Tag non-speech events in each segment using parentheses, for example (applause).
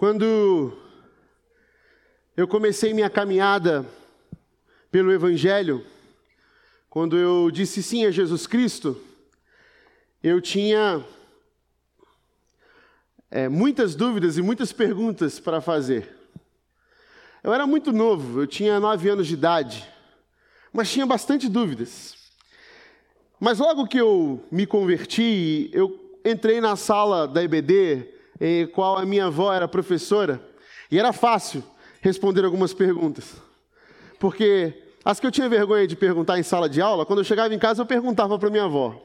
Quando eu comecei minha caminhada pelo Evangelho, quando eu disse sim a Jesus Cristo, eu tinha é, muitas dúvidas e muitas perguntas para fazer. Eu era muito novo, eu tinha nove anos de idade, mas tinha bastante dúvidas. Mas logo que eu me converti, eu entrei na sala da EBD em qual a minha avó era professora, e era fácil responder algumas perguntas. Porque as que eu tinha vergonha de perguntar em sala de aula, quando eu chegava em casa eu perguntava para minha avó.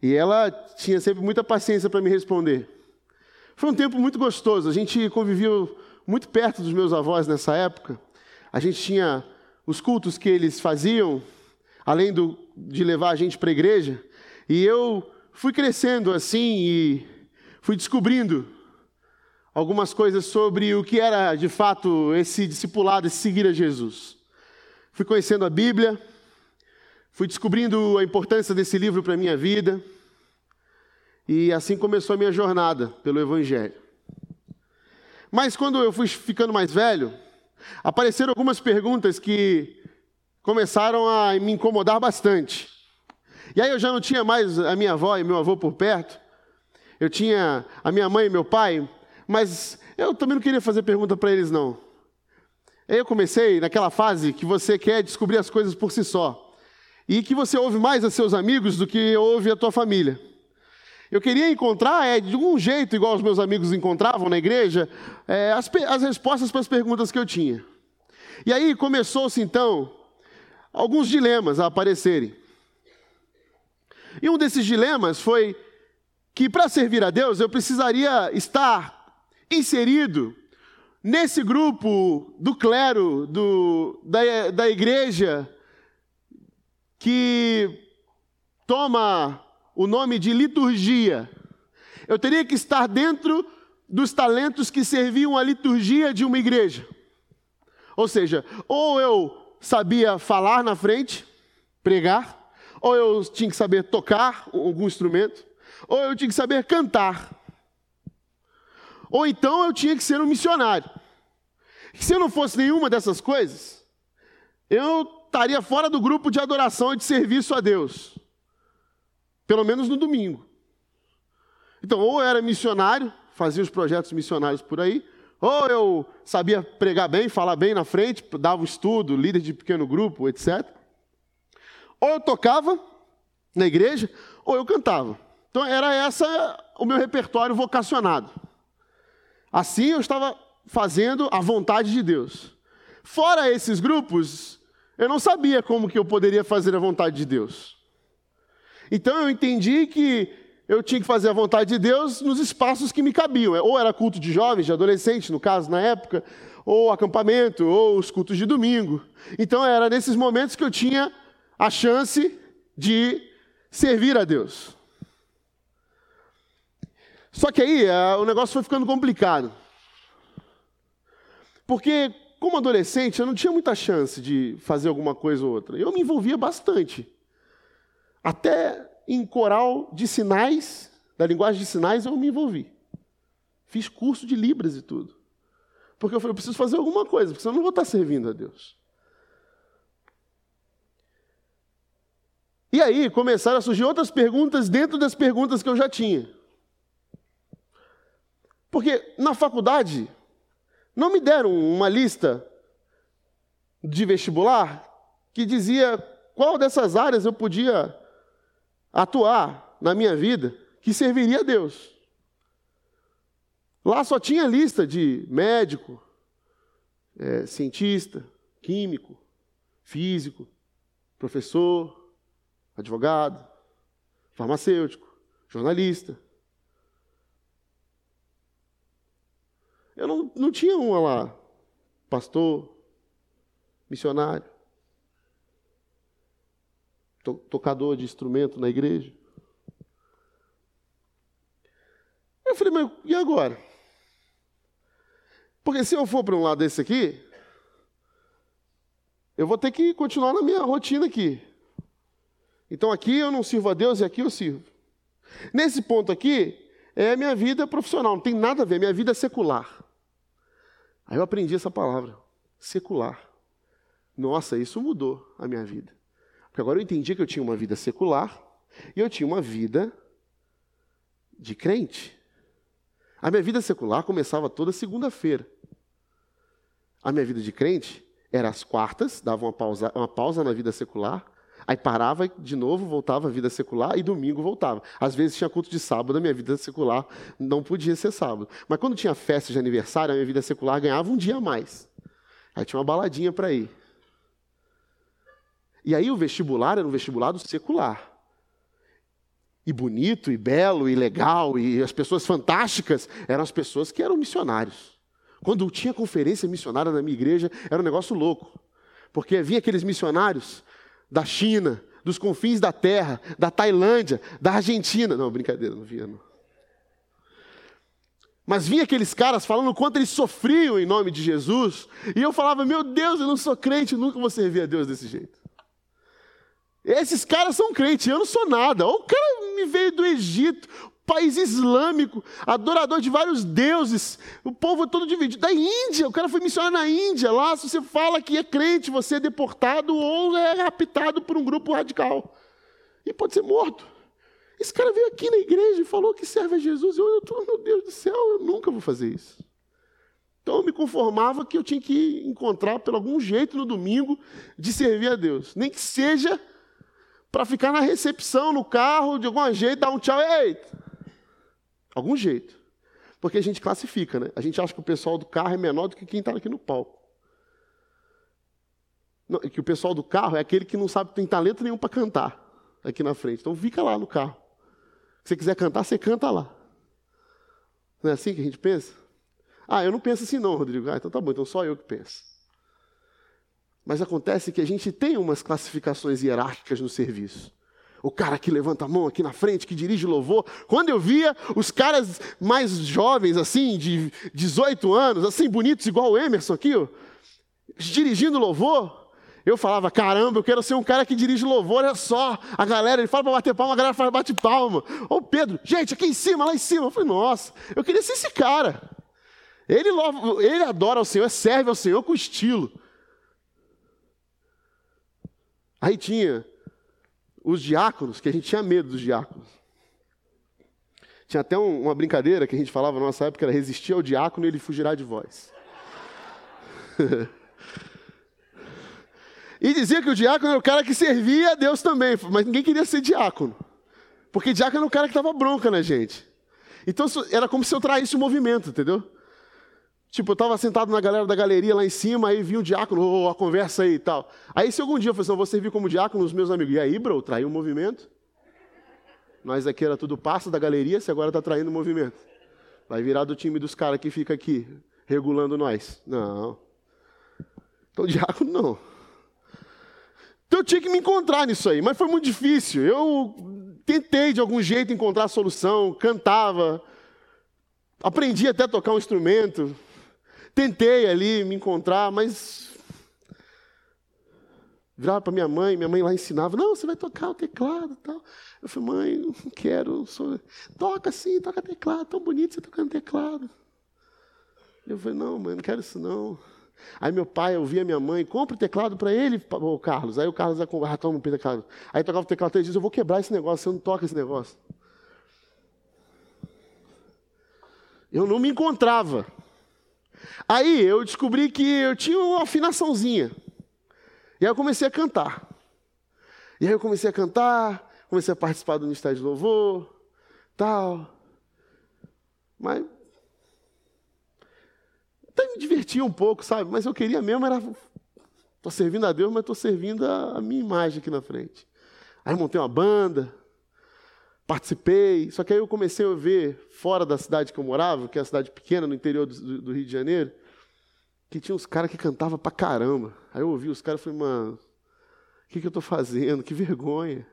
E ela tinha sempre muita paciência para me responder. Foi um tempo muito gostoso, a gente conviveu muito perto dos meus avós nessa época. A gente tinha os cultos que eles faziam, além do, de levar a gente para a igreja, e eu fui crescendo assim e fui descobrindo algumas coisas sobre o que era de fato esse discipulado, esse seguir a Jesus. Fui conhecendo a Bíblia, fui descobrindo a importância desse livro para a minha vida, e assim começou a minha jornada pelo Evangelho. Mas quando eu fui ficando mais velho, apareceram algumas perguntas que começaram a me incomodar bastante. E aí eu já não tinha mais a minha avó e meu avô por perto, eu tinha a minha mãe e meu pai, mas eu também não queria fazer pergunta para eles, não. Eu comecei naquela fase que você quer descobrir as coisas por si só. E que você ouve mais a seus amigos do que ouve a tua família. Eu queria encontrar, é, de um jeito, igual os meus amigos encontravam na igreja, é, as, as respostas para as perguntas que eu tinha. E aí começou-se então alguns dilemas a aparecerem. E um desses dilemas foi que para servir a Deus eu precisaria estar inserido nesse grupo do clero, do, da, da igreja, que toma o nome de liturgia. Eu teria que estar dentro dos talentos que serviam a liturgia de uma igreja. Ou seja, ou eu sabia falar na frente, pregar, ou eu tinha que saber tocar algum instrumento, ou eu tinha que saber cantar. Ou então eu tinha que ser um missionário. Se eu não fosse nenhuma dessas coisas, eu estaria fora do grupo de adoração e de serviço a Deus. Pelo menos no domingo. Então, ou eu era missionário, fazia os projetos missionários por aí, ou eu sabia pregar bem, falar bem na frente, dava um estudo, líder de pequeno grupo, etc. Ou eu tocava na igreja, ou eu cantava. Então era essa o meu repertório vocacionado. Assim eu estava fazendo a vontade de Deus. Fora esses grupos, eu não sabia como que eu poderia fazer a vontade de Deus. Então eu entendi que eu tinha que fazer a vontade de Deus nos espaços que me cabiam. Ou era culto de jovens, de adolescentes, no caso, na época, ou acampamento, ou os cultos de domingo. Então era nesses momentos que eu tinha a chance de servir a Deus. Só que aí é, o negócio foi ficando complicado. Porque, como adolescente, eu não tinha muita chance de fazer alguma coisa ou outra. Eu me envolvia bastante. Até em coral de sinais, da linguagem de sinais, eu me envolvi. Fiz curso de Libras e tudo. Porque eu falei, eu preciso fazer alguma coisa, porque senão eu não vou estar servindo a Deus. E aí começaram a surgir outras perguntas dentro das perguntas que eu já tinha. Porque na faculdade não me deram uma lista de vestibular que dizia qual dessas áreas eu podia atuar na minha vida que serviria a Deus. Lá só tinha lista de médico, é, cientista, químico, físico, professor, advogado, farmacêutico, jornalista. Eu não, não tinha uma lá, pastor, missionário, to, tocador de instrumento na igreja. Eu falei, mas e agora? Porque se eu for para um lado desse aqui, eu vou ter que continuar na minha rotina aqui. Então aqui eu não sirvo a Deus e aqui eu sirvo. Nesse ponto aqui, é a minha vida profissional, não tem nada a ver, minha vida é secular. Aí eu aprendi essa palavra, secular. Nossa, isso mudou a minha vida. Porque agora eu entendi que eu tinha uma vida secular e eu tinha uma vida de crente. A minha vida secular começava toda segunda-feira. A minha vida de crente era às quartas, dava uma pausa, uma pausa na vida secular, aí parava de novo, voltava à vida secular e domingo voltava. Às vezes tinha culto de sábado, a minha vida secular não podia ser sábado. Mas quando tinha festa de aniversário, a minha vida secular ganhava um dia a mais. Aí tinha uma baladinha para ir. E aí o vestibular era um vestibulado secular. E bonito, e belo, e legal, e as pessoas fantásticas eram as pessoas que eram missionários. Quando tinha conferência missionária na minha igreja, era um negócio louco. Porque vinha aqueles missionários da China, dos confins da terra, da Tailândia, da Argentina. Não, brincadeira, não via, não. Mas vinha aqueles caras falando o quanto eles sofriam em nome de Jesus, e eu falava: Meu Deus, eu não sou crente, nunca vou servir a Deus desse jeito. Esses caras são crentes, eu não sou nada. O cara me veio do Egito, país islâmico, adorador de vários deuses, o povo todo dividido. Da Índia, o cara foi missionário na Índia. Lá, se você fala que é crente, você é deportado ou é raptado por um grupo radical. E pode ser morto. Esse cara veio aqui na igreja e falou que serve a Jesus. Eu, eu meu Deus do céu, eu nunca vou fazer isso. Então eu me conformava que eu tinha que encontrar, por algum jeito, no domingo, de servir a Deus. Nem que seja para ficar na recepção, no carro, de algum jeito, dar um tchau, ei! Algum jeito. Porque a gente classifica, né? A gente acha que o pessoal do carro é menor do que quem está aqui no palco. Não, que o pessoal do carro é aquele que não sabe, tem talento nenhum para cantar aqui na frente. Então fica lá no carro. Se você quiser cantar, você canta lá. Não é assim que a gente pensa? Ah, eu não penso assim não, Rodrigo. Ah, então tá bom, então só eu que penso. Mas acontece que a gente tem umas classificações hierárquicas no serviço. O cara que levanta a mão aqui na frente, que dirige louvor. Quando eu via os caras mais jovens, assim, de 18 anos, assim, bonitos, igual o Emerson aqui, ó, dirigindo louvor, eu falava, caramba, eu quero ser um cara que dirige louvor, é só. A galera, ele fala para bater palma, a galera faz bate palma. Ô Pedro, gente, aqui em cima, lá em cima. Eu falei, nossa, eu queria ser esse cara. Ele, ele adora o Senhor, serve ao Senhor com estilo. Aí tinha os diáconos, que a gente tinha medo dos diáconos. Tinha até um, uma brincadeira que a gente falava na nossa época, era resistir ao diácono e ele fugirá de vós. (laughs) e dizia que o diácono era o cara que servia a Deus também, mas ninguém queria ser diácono. Porque diácono era o cara que estava bronca na gente. Então era como se eu traísse o movimento, entendeu? Tipo, eu estava sentado na galera da galeria lá em cima, aí vinha o diácono, oh, a conversa aí e tal. Aí se algum dia eu falei assim, vou servir como diácono os meus amigos. E aí, bro, traiu o movimento? Nós aqui era tudo passo da galeria, você agora está traindo o movimento. Vai virar do time dos caras que fica aqui, regulando nós. Não. Então, diácono, não. Então eu tinha que me encontrar nisso aí, mas foi muito difícil. Eu tentei de algum jeito encontrar a solução, cantava, aprendi até a tocar um instrumento, Tentei ali me encontrar, mas virava para minha mãe, minha mãe lá ensinava, não, você vai tocar o teclado tal. Eu falei, mãe, não quero, sou... toca sim, toca teclado, tão bonito você tocando teclado. Eu falei, não, mãe, não quero isso não. Aí meu pai ouvia minha mãe, compra o teclado para ele, o Carlos. Aí o Carlos ia comprar, ah, toma um teclado. Aí tocava o teclado três dias, eu vou quebrar esse negócio, você não toca esse negócio. Eu não me encontrava. Aí eu descobri que eu tinha uma afinaçãozinha. E aí eu comecei a cantar. E aí eu comecei a cantar, comecei a participar do Ministério de Louvor, tal. Mas até me divertia um pouco, sabe? Mas eu queria mesmo era estou servindo a Deus, mas estou servindo a, a minha imagem aqui na frente. Aí montei uma banda, participei. Só que aí eu comecei a ver, fora da cidade que eu morava, que é a cidade pequena, no interior do, do Rio de Janeiro, que tinha uns caras que cantavam pra caramba. Aí eu ouvi os caras e falei, mano, o que, que eu estou fazendo? Que vergonha.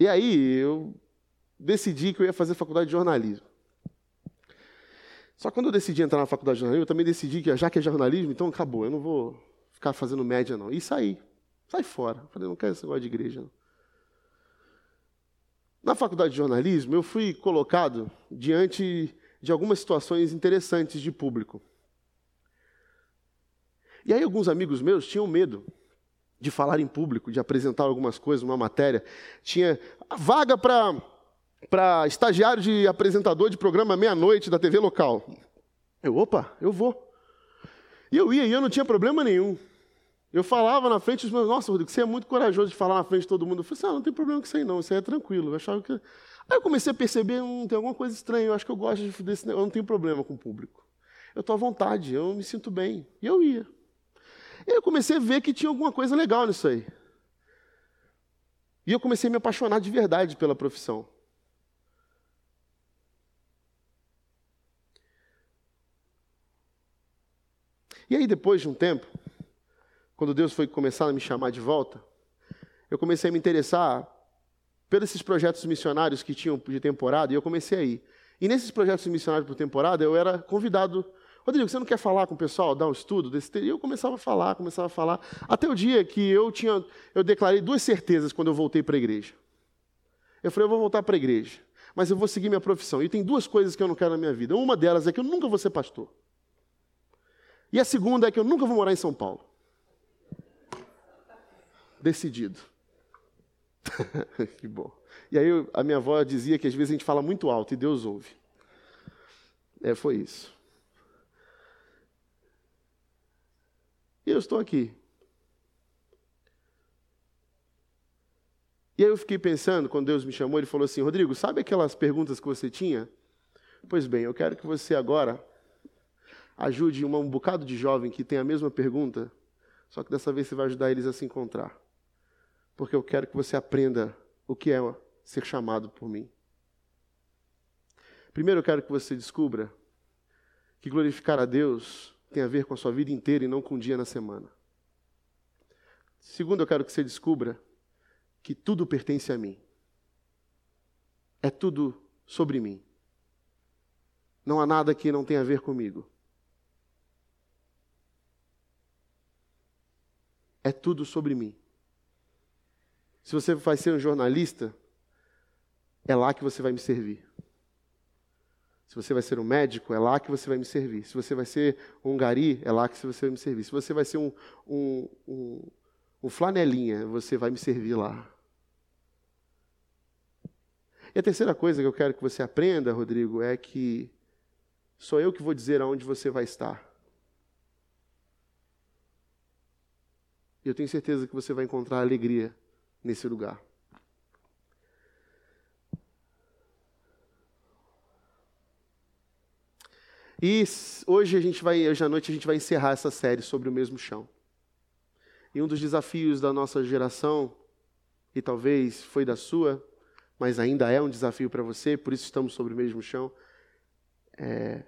E aí eu decidi que eu ia fazer faculdade de jornalismo. Só que quando eu decidi entrar na faculdade de jornalismo, eu também decidi que já que é jornalismo, então acabou, eu não vou ficar fazendo média, não. E saí. Sai fora. Falei, não quero esse negócio de igreja, não. Na faculdade de jornalismo, eu fui colocado diante de algumas situações interessantes de público. E aí, alguns amigos meus tinham medo de falar em público, de apresentar algumas coisas, uma matéria. Tinha vaga para estagiário de apresentador de programa meia-noite da TV local. Eu, opa, eu vou. E eu ia, e eu não tinha problema nenhum. Eu falava na frente dos meus, nossa, Rodrigo, você é muito corajoso de falar na frente de todo mundo. Eu falei assim, ah, não tem problema com isso aí não, isso aí é tranquilo. Eu achava que... Aí eu comecei a perceber, hum, tem alguma coisa estranha, eu acho que eu gosto desse negócio, eu não tenho problema com o público. Eu estou à vontade, eu me sinto bem. E eu ia. E eu comecei a ver que tinha alguma coisa legal nisso aí. E eu comecei a me apaixonar de verdade pela profissão. E aí, depois de um tempo, quando Deus foi começar a me chamar de volta, eu comecei a me interessar pelos esses projetos missionários que tinham de temporada, e eu comecei a ir. E nesses projetos missionários por temporada, eu era convidado. Rodrigo, você não quer falar com o pessoal, dar um estudo desse E eu começava a falar, começava a falar, até o dia que eu tinha, eu declarei duas certezas quando eu voltei para a igreja. Eu falei, eu vou voltar para a igreja, mas eu vou seguir minha profissão. E tem duas coisas que eu não quero na minha vida. Uma delas é que eu nunca vou ser pastor. E a segunda é que eu nunca vou morar em São Paulo decidido. (laughs) que bom. E aí a minha avó dizia que às vezes a gente fala muito alto e Deus ouve. É, foi isso. E eu estou aqui. E aí eu fiquei pensando, quando Deus me chamou, ele falou assim: Rodrigo, sabe aquelas perguntas que você tinha? Pois bem, eu quero que você agora ajude um bocado de jovem que tem a mesma pergunta, só que dessa vez você vai ajudar eles a se encontrar porque eu quero que você aprenda o que é ser chamado por mim. Primeiro, eu quero que você descubra que glorificar a Deus tem a ver com a sua vida inteira e não com um dia na semana. Segundo, eu quero que você descubra que tudo pertence a mim. É tudo sobre mim. Não há nada que não tenha a ver comigo. É tudo sobre mim. Se você vai ser um jornalista, é lá que você vai me servir. Se você vai ser um médico, é lá que você vai me servir. Se você vai ser um gari, é lá que você vai me servir. Se você vai ser um, um, um, um flanelinha, você vai me servir lá. E a terceira coisa que eu quero que você aprenda, Rodrigo, é que sou eu que vou dizer aonde você vai estar. E eu tenho certeza que você vai encontrar alegria nesse lugar. E hoje a gente vai, hoje à noite a gente vai encerrar essa série sobre o mesmo chão. E um dos desafios da nossa geração, e talvez foi da sua, mas ainda é um desafio para você, por isso estamos sobre o mesmo chão, é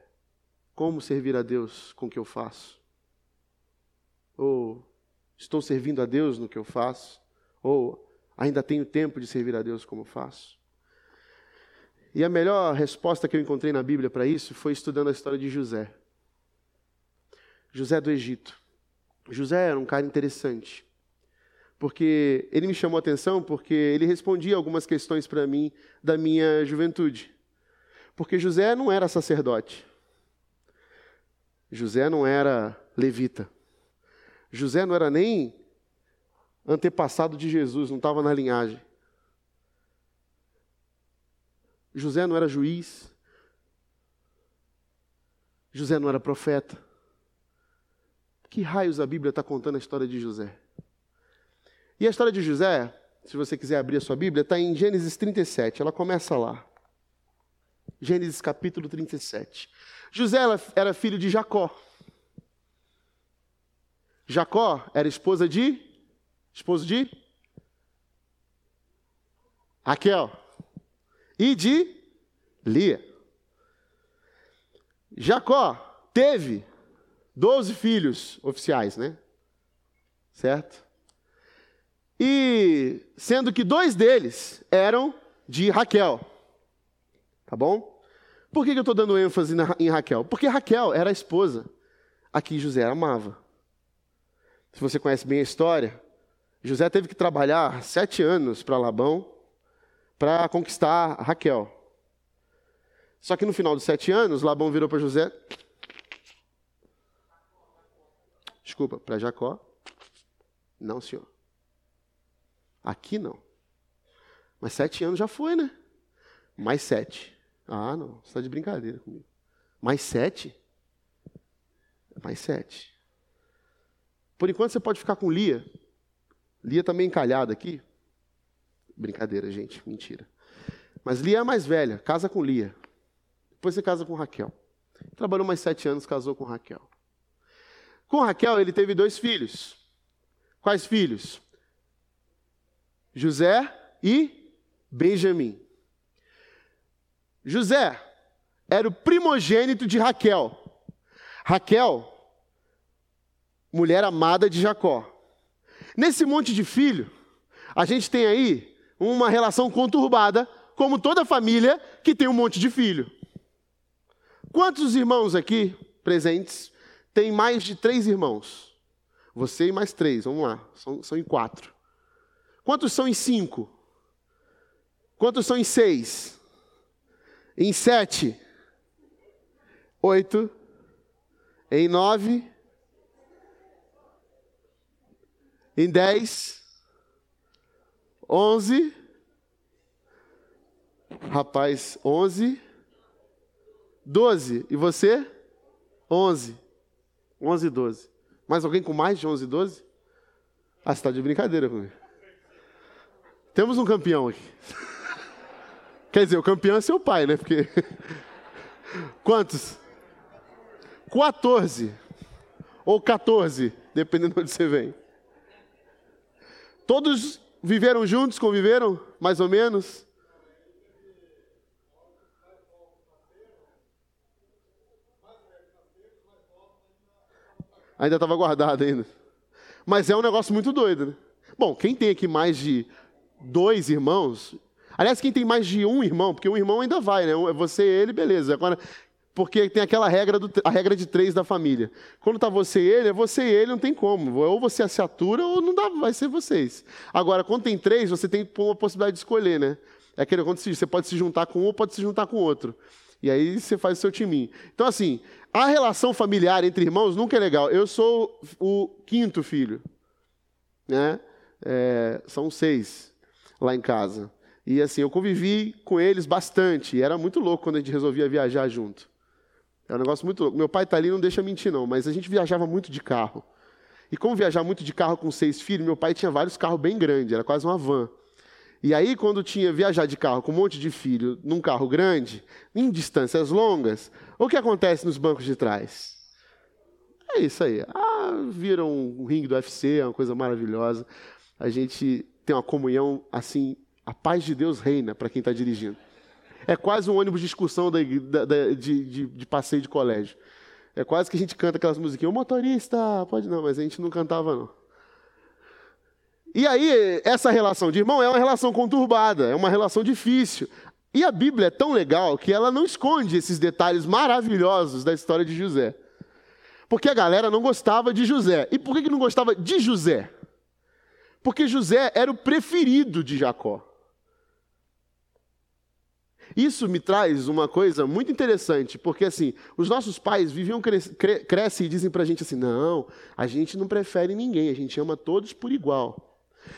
como servir a Deus com o que eu faço? Ou estou servindo a Deus no que eu faço? Ou ainda tenho tempo de servir a Deus como faço? E a melhor resposta que eu encontrei na Bíblia para isso foi estudando a história de José. José do Egito. José era um cara interessante, porque ele me chamou a atenção porque ele respondia algumas questões para mim da minha juventude. Porque José não era sacerdote. José não era levita. José não era nem antepassado de Jesus, não estava na linhagem. José não era juiz. José não era profeta. Que raios a Bíblia está contando a história de José? E a história de José, se você quiser abrir a sua Bíblia, está em Gênesis 37. Ela começa lá. Gênesis capítulo 37. José era filho de Jacó. Jacó era esposa de esposo de Raquel e de Lia. Jacó teve doze filhos oficiais, né? Certo? E sendo que dois deles eram de Raquel. Tá bom? Por que eu estou dando ênfase em Raquel? Porque Raquel era a esposa a que José amava. Se você conhece bem a história, José teve que trabalhar sete anos para Labão para conquistar Raquel. Só que no final dos sete anos, Labão virou para José. Desculpa, para Jacó. Não, senhor. Aqui não. Mas sete anos já foi, né? Mais sete. Ah, não. Você está de brincadeira comigo. Mais sete? Mais sete. Por enquanto você pode ficar com Lia. Lia também tá encalhada aqui. Brincadeira, gente. Mentira. Mas Lia é a mais velha. Casa com Lia. Depois você casa com Raquel. Trabalhou mais sete anos, casou com Raquel. Com Raquel, ele teve dois filhos. Quais filhos? José e Benjamim. José era o primogênito de Raquel. Raquel, mulher amada de Jacó. Nesse monte de filho, a gente tem aí uma relação conturbada, como toda família que tem um monte de filho. Quantos irmãos aqui presentes têm mais de três irmãos? Você e mais três, vamos lá, são, são em quatro. Quantos são em cinco? Quantos são em seis? Em sete? Oito? Em nove? Em dez? Onze? Rapaz, onze? 12. E você? 11. 11 e 12. Mais alguém com mais de 11 e 12? Ah, você está de brincadeira comigo. Temos um campeão aqui. (laughs) Quer dizer, o campeão é seu pai, né? Porque. (laughs) Quantos? 14. Ou 14, dependendo de onde você vem. Todos viveram juntos, conviveram, mais ou menos? Ainda estava guardado ainda. Mas é um negócio muito doido, né? Bom, quem tem aqui mais de dois irmãos, aliás, quem tem mais de um irmão, porque um irmão ainda vai, né? É você e ele, beleza. Agora, porque tem aquela regra, do, a regra de três da família. Quando está você e ele, é você e ele, não tem como. Ou você se atura ou não dá, vai ser vocês. Agora, quando tem três, você tem uma possibilidade de escolher, né? É aquele quando você pode se juntar com um ou pode se juntar com outro. E aí você faz o seu timinho. Então, assim, a relação familiar entre irmãos nunca é legal. Eu sou o quinto filho. Né? É, são seis lá em casa. E assim, eu convivi com eles bastante. E era muito louco quando a gente resolvia viajar junto. É um negócio muito louco. Meu pai está ali, não deixa mentir, não, mas a gente viajava muito de carro. E como viajar muito de carro com seis filhos, meu pai tinha vários carros bem grandes, era quase uma van. E aí, quando tinha viajar de carro com um monte de filho num carro grande, em distâncias longas, o que acontece nos bancos de trás? É isso aí. Ah, viram um ringue do UFC, é uma coisa maravilhosa. A gente tem uma comunhão assim, a paz de Deus reina para quem está dirigindo. É quase um ônibus de excursão da, da, de, de, de passeio de colégio. É quase que a gente canta aquelas musiquinhas, o motorista, pode não, mas a gente não cantava não. E aí, essa relação de irmão é uma relação conturbada, é uma relação difícil. E a Bíblia é tão legal que ela não esconde esses detalhes maravilhosos da história de José. Porque a galera não gostava de José. E por que não gostava de José? Porque José era o preferido de Jacó. Isso me traz uma coisa muito interessante, porque assim, os nossos pais viviam, crescem e dizem para a gente assim: não, a gente não prefere ninguém, a gente ama todos por igual.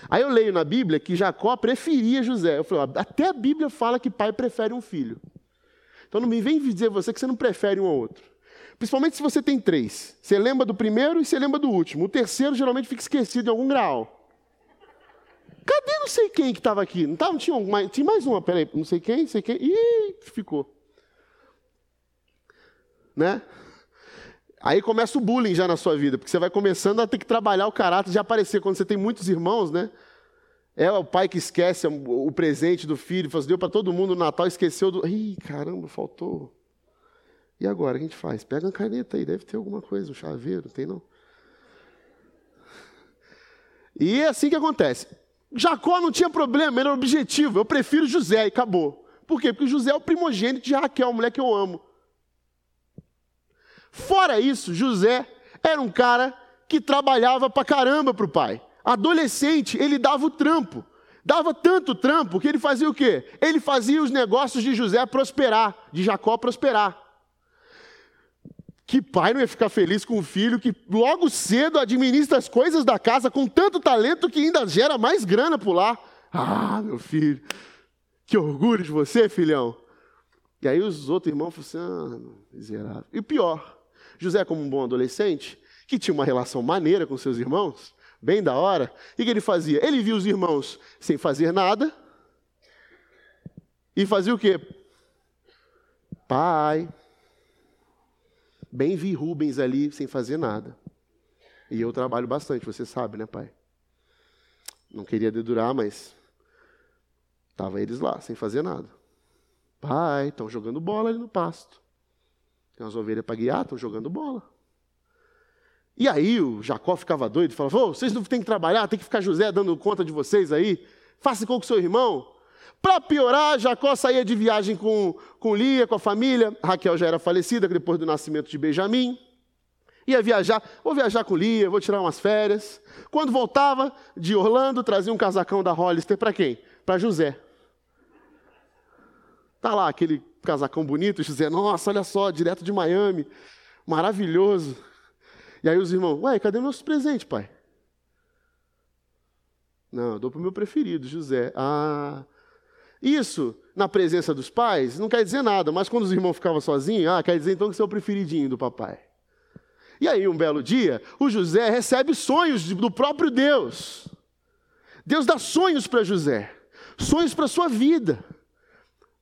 Aí eu leio na Bíblia que Jacó preferia José. Eu falo, até a Bíblia fala que pai prefere um filho. Então não me vem dizer você que você não prefere um ao outro. Principalmente se você tem três. Você lembra do primeiro e você lembra do último. O terceiro geralmente fica esquecido em algum grau. Cadê não sei quem que estava aqui? Não, tava, não tinha, mais, tinha mais uma, peraí, não sei quem, não sei quem. Ih, ficou. Né? Aí começa o bullying já na sua vida, porque você vai começando a ter que trabalhar o caráter de aparecer. Quando você tem muitos irmãos, né? É o pai que esquece o presente do filho, faz, deu para todo mundo no Natal, esqueceu do. Ih, caramba, faltou. E agora, o que a gente faz? Pega uma caneta aí, deve ter alguma coisa, um chaveiro, tem não? E é assim que acontece. Jacó não tinha problema, era objetivo. Eu prefiro José e acabou. Por quê? Porque José é o primogênito de Raquel, a mulher que eu amo. Fora isso, José era um cara que trabalhava pra caramba para o pai. Adolescente, ele dava o trampo. Dava tanto trampo que ele fazia o quê? Ele fazia os negócios de José prosperar, de Jacó prosperar. Que pai não ia ficar feliz com o filho que logo cedo administra as coisas da casa com tanto talento que ainda gera mais grana por lá? Ah, meu filho, que orgulho de você, filhão. E aí os outros irmãos falaram assim: ah, miserável. E pior, José, como um bom adolescente, que tinha uma relação maneira com seus irmãos, bem da hora, o que ele fazia? Ele via os irmãos sem fazer nada e fazia o quê? Pai, bem vi Rubens ali sem fazer nada. E eu trabalho bastante, você sabe, né, pai? Não queria dedurar, mas Estavam eles lá, sem fazer nada. Pai, estão jogando bola ali no pasto. Tem umas ovelhas para guiar, estão jogando bola. E aí o Jacó ficava doido, falava: oh, vocês não têm que trabalhar, tem que ficar José dando conta de vocês aí. Faça com o seu irmão. Para piorar, Jacó saía de viagem com, com Lia, com a família. Raquel já era falecida depois do nascimento de Benjamim. Ia viajar, vou viajar com Lia, vou tirar umas férias. Quando voltava de Orlando, trazia um casacão da Hollister para quem? Para José. Tá lá aquele casacão bonito, José, nossa, olha só, direto de Miami, maravilhoso. E aí os irmãos, ué, cadê meus presentes, pai? Não, eu dou para o meu preferido, José. Ah, isso, na presença dos pais, não quer dizer nada, mas quando os irmãos ficavam sozinhos, ah, quer dizer então que você é o preferidinho do papai. E aí, um belo dia, o José recebe sonhos do próprio Deus. Deus dá sonhos para José, sonhos para sua vida.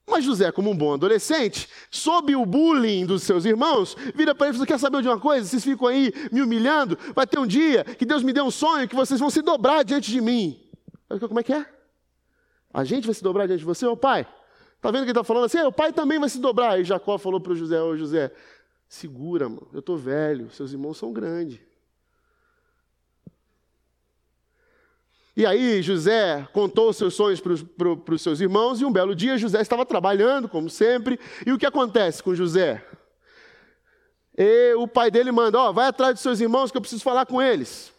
Mas José, como um bom adolescente, sob o bullying dos seus irmãos, vira para ele e fala: Quer saber de uma coisa? Vocês ficam aí me humilhando. Vai ter um dia que Deus me deu um sonho que vocês vão se dobrar diante de mim. Como é que é? A gente vai se dobrar diante de você, ô pai? Está vendo que ele está falando assim? É, o pai também vai se dobrar. E Jacó falou para o José: Ô José, segura, mano, eu estou velho, seus irmãos são grandes. E aí José contou os seus sonhos para os seus irmãos, e um belo dia José estava trabalhando, como sempre. E o que acontece com José? E o pai dele manda: Ó, oh, vai atrás dos seus irmãos que eu preciso falar com eles.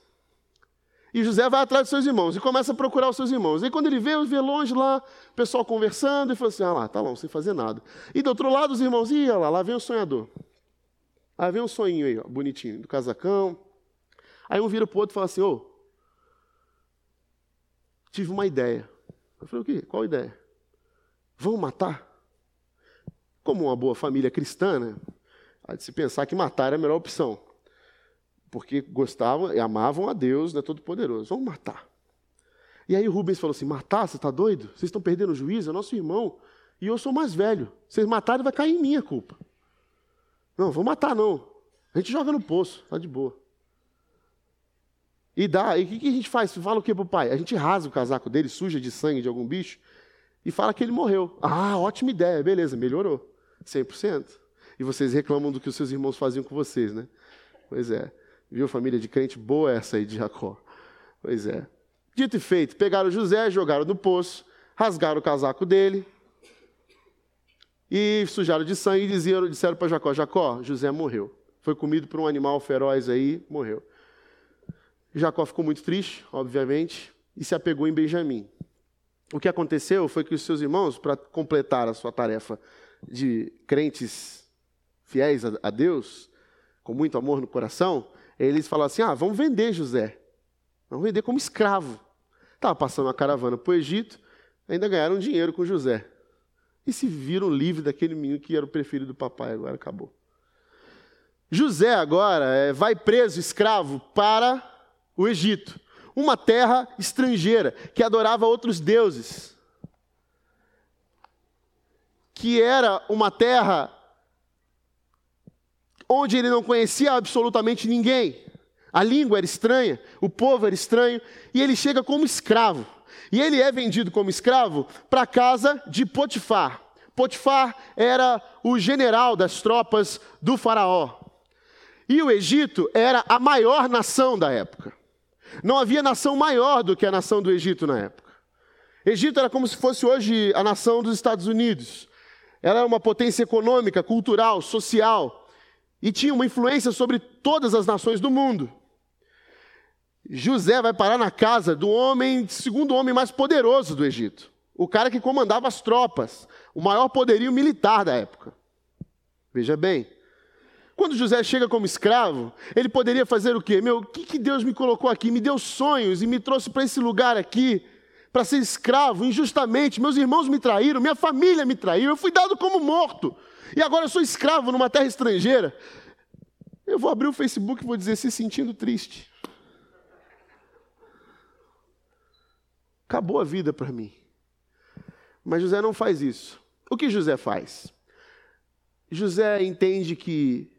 E José vai atrás dos seus irmãos e começa a procurar os seus irmãos. E quando ele vê, vê longe lá, o pessoal conversando, e fala assim: ah lá, tá bom, sem fazer nada. E do outro lado, os irmãos, ih, lá, lá vem o sonhador. Aí vem um sonhinho aí, ó, bonitinho, do casacão. Aí um vira para o outro e fala assim: ô, tive uma ideia. Eu falei, o quê? Qual ideia? Vão matar? Como uma boa família cristã, né? há de se pensar que matar era a melhor opção. Porque gostavam e amavam a Deus, né, Todo-Poderoso. Vamos matar. E aí Rubens falou assim: matar? Você está doido? Vocês estão perdendo o juízo? É nosso irmão. E eu sou mais velho. Vocês matarem, vai cair em minha culpa. Não, vou matar não. A gente joga no poço, tá de boa. E dá, e o que, que a gente faz? Fala o que para o pai? A gente rasga o casaco dele, suja de sangue de algum bicho, e fala que ele morreu. Ah, ótima ideia, beleza, melhorou. 100%. E vocês reclamam do que os seus irmãos faziam com vocês, né? Pois é. Viu, família de crente boa essa aí de Jacó. Pois é. Dito e feito, pegaram José, jogaram no poço, rasgaram o casaco dele, e sujaram de sangue e diziam, disseram para Jacó: Jacó, José morreu. Foi comido por um animal feroz aí, morreu. Jacó ficou muito triste, obviamente, e se apegou em Benjamim. O que aconteceu foi que os seus irmãos, para completar a sua tarefa de crentes fiéis a Deus, com muito amor no coração, eles falaram assim: ah, vamos vender José. Vamos vender como escravo. Estava passando uma caravana para o Egito, ainda ganharam dinheiro com José. E se viram livres daquele menino que era o preferido do papai, agora acabou. José agora é, vai preso, escravo, para o Egito, uma terra estrangeira que adorava outros deuses, que era uma terra onde ele não conhecia absolutamente ninguém. A língua era estranha, o povo era estranho, e ele chega como escravo. E ele é vendido como escravo para a casa de Potifar. Potifar era o general das tropas do Faraó. E o Egito era a maior nação da época. Não havia nação maior do que a nação do Egito na época. Egito era como se fosse hoje a nação dos Estados Unidos. Ela era uma potência econômica, cultural, social e tinha uma influência sobre todas as nações do mundo. José vai parar na casa do homem, segundo homem mais poderoso do Egito. O cara que comandava as tropas, o maior poderio militar da época. Veja bem, quando José chega como escravo, ele poderia fazer o quê? Meu, o que, que Deus me colocou aqui? Me deu sonhos e me trouxe para esse lugar aqui, para ser escravo injustamente. Meus irmãos me traíram, minha família me traiu, eu fui dado como morto. E agora eu sou escravo numa terra estrangeira. Eu vou abrir o Facebook e vou dizer se sentindo triste. Acabou a vida para mim. Mas José não faz isso. O que José faz? José entende que,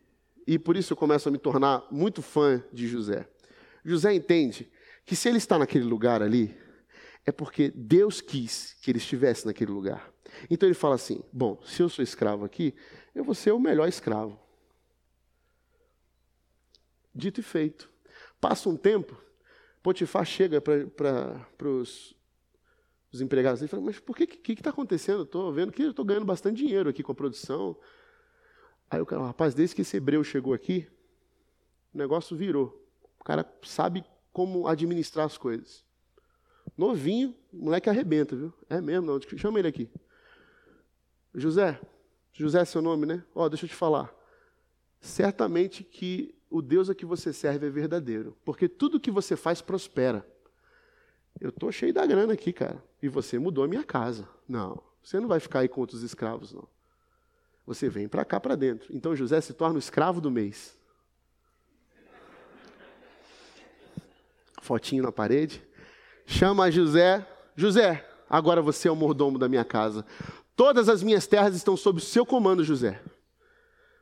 e por isso eu começo a me tornar muito fã de José. José entende que se ele está naquele lugar ali, é porque Deus quis que ele estivesse naquele lugar. Então ele fala assim: bom, se eu sou escravo aqui, eu vou ser o melhor escravo. Dito e feito. Passa um tempo, Potifar chega para os os empregados e falam, mas por que que está acontecendo? Estou vendo que estou ganhando bastante dinheiro aqui com a produção. Aí o cara, rapaz, desde que esse hebreu chegou aqui, o negócio virou. O cara sabe como administrar as coisas. Novinho, moleque arrebenta, viu? É mesmo, não. Chama ele aqui. José, José é seu nome, né? Ó, deixa eu te falar. Certamente que o Deus a que você serve é verdadeiro, porque tudo que você faz prospera. Eu estou cheio da grana aqui, cara. E você mudou a minha casa. Não, você não vai ficar aí com outros escravos, não. Você vem para cá, para dentro. Então José se torna o escravo do mês. Fotinho na parede. Chama José. José, agora você é o mordomo da minha casa. Todas as minhas terras estão sob o seu comando, José.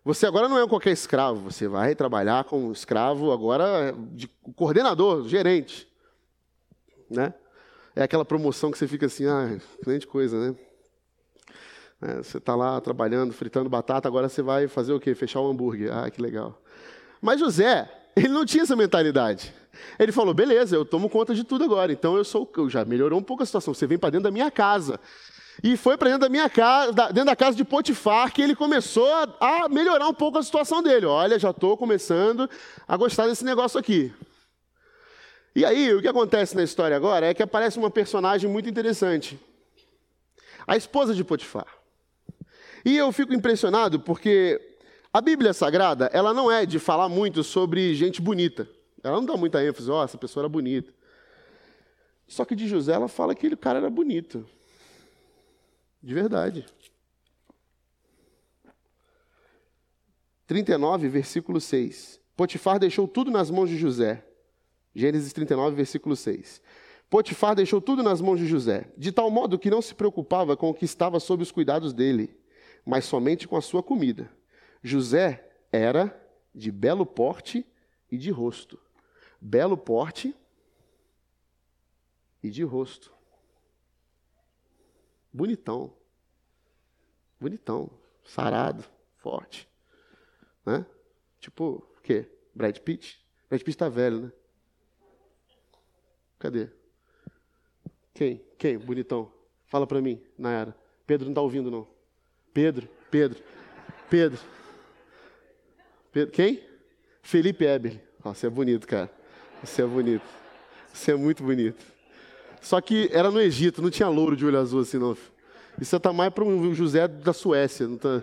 Você agora não é qualquer escravo, você vai trabalhar como escravo agora de coordenador, gerente né? É aquela promoção que você fica assim, ah, grande coisa, né? É, você está lá trabalhando, fritando batata, agora você vai fazer o quê? Fechar o hambúrguer. Ah, que legal. Mas José, ele não tinha essa mentalidade. Ele falou, beleza, eu tomo conta de tudo agora. Então eu sou, eu já melhorou um pouco a situação. Você vem para dentro da minha casa. E foi para dentro da minha casa, dentro da casa de Potifar, que ele começou a, melhorar um pouco a situação dele. Olha, já estou começando a gostar desse negócio aqui. E aí, o que acontece na história agora é que aparece uma personagem muito interessante. A esposa de Potifar. E eu fico impressionado porque a Bíblia Sagrada, ela não é de falar muito sobre gente bonita. Ela não dá muita ênfase, ó, oh, essa pessoa era bonita. Só que de José ela fala que o cara era bonito. De verdade. 39, versículo 6. Potifar deixou tudo nas mãos de José Gênesis 39, versículo 6. Potifar deixou tudo nas mãos de José, de tal modo que não se preocupava com o que estava sob os cuidados dele, mas somente com a sua comida. José era de belo porte e de rosto. Belo porte e de rosto. Bonitão. Bonitão. Sarado. Forte. Né? Tipo, o quê? Brad Pitt? Brad Pitt está velho, né? Cadê? Quem? Quem? Bonitão. Fala para mim, Nayara. Pedro não está ouvindo, não. Pedro, Pedro, Pedro. Pedro. Quem? Felipe Eber. Oh, você é bonito, cara. Você é bonito. Você é muito bonito. Só que era no Egito, não tinha louro de olho azul assim, não. Isso está mais para um José da Suécia. Não tá...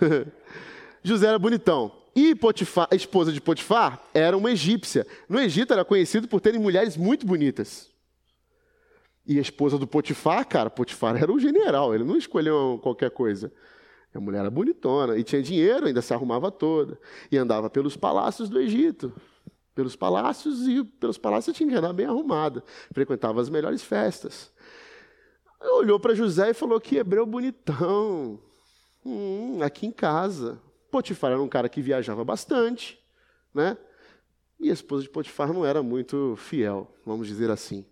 (laughs) José era bonitão. E Potifar, a esposa de Potifar era uma egípcia. No Egito era conhecido por terem mulheres muito bonitas. E a esposa do Potifar, cara, Potifar era o general, ele não escolheu qualquer coisa. A mulher era bonitona e tinha dinheiro, ainda se arrumava toda. E andava pelos palácios do Egito. Pelos palácios e pelos palácios tinha que andar bem arrumada. Frequentava as melhores festas. Olhou para José e falou que hebreu bonitão. Hum, aqui em casa. Potifar era um cara que viajava bastante, né? E a esposa de Potifar não era muito fiel, vamos dizer assim.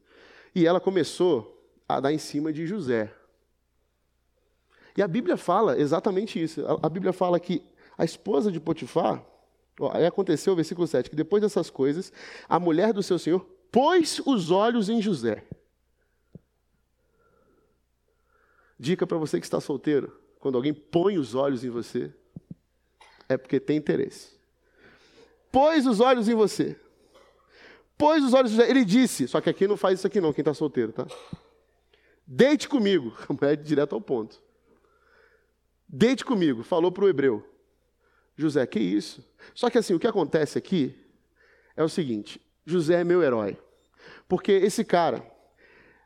E ela começou a dar em cima de José. E a Bíblia fala exatamente isso. A Bíblia fala que a esposa de Potifar, aí aconteceu o versículo 7, que depois dessas coisas, a mulher do seu senhor pôs os olhos em José. Dica para você que está solteiro: quando alguém põe os olhos em você, é porque tem interesse. Pôs os olhos em você. pôs os olhos de José. Ele disse, só que aqui não faz isso aqui não, quem está solteiro, tá? Deite comigo. (laughs) A mulher é direto ao ponto. Deite comigo, falou para o hebreu. José, que isso? Só que assim, o que acontece aqui é o seguinte: José é meu herói. Porque esse cara,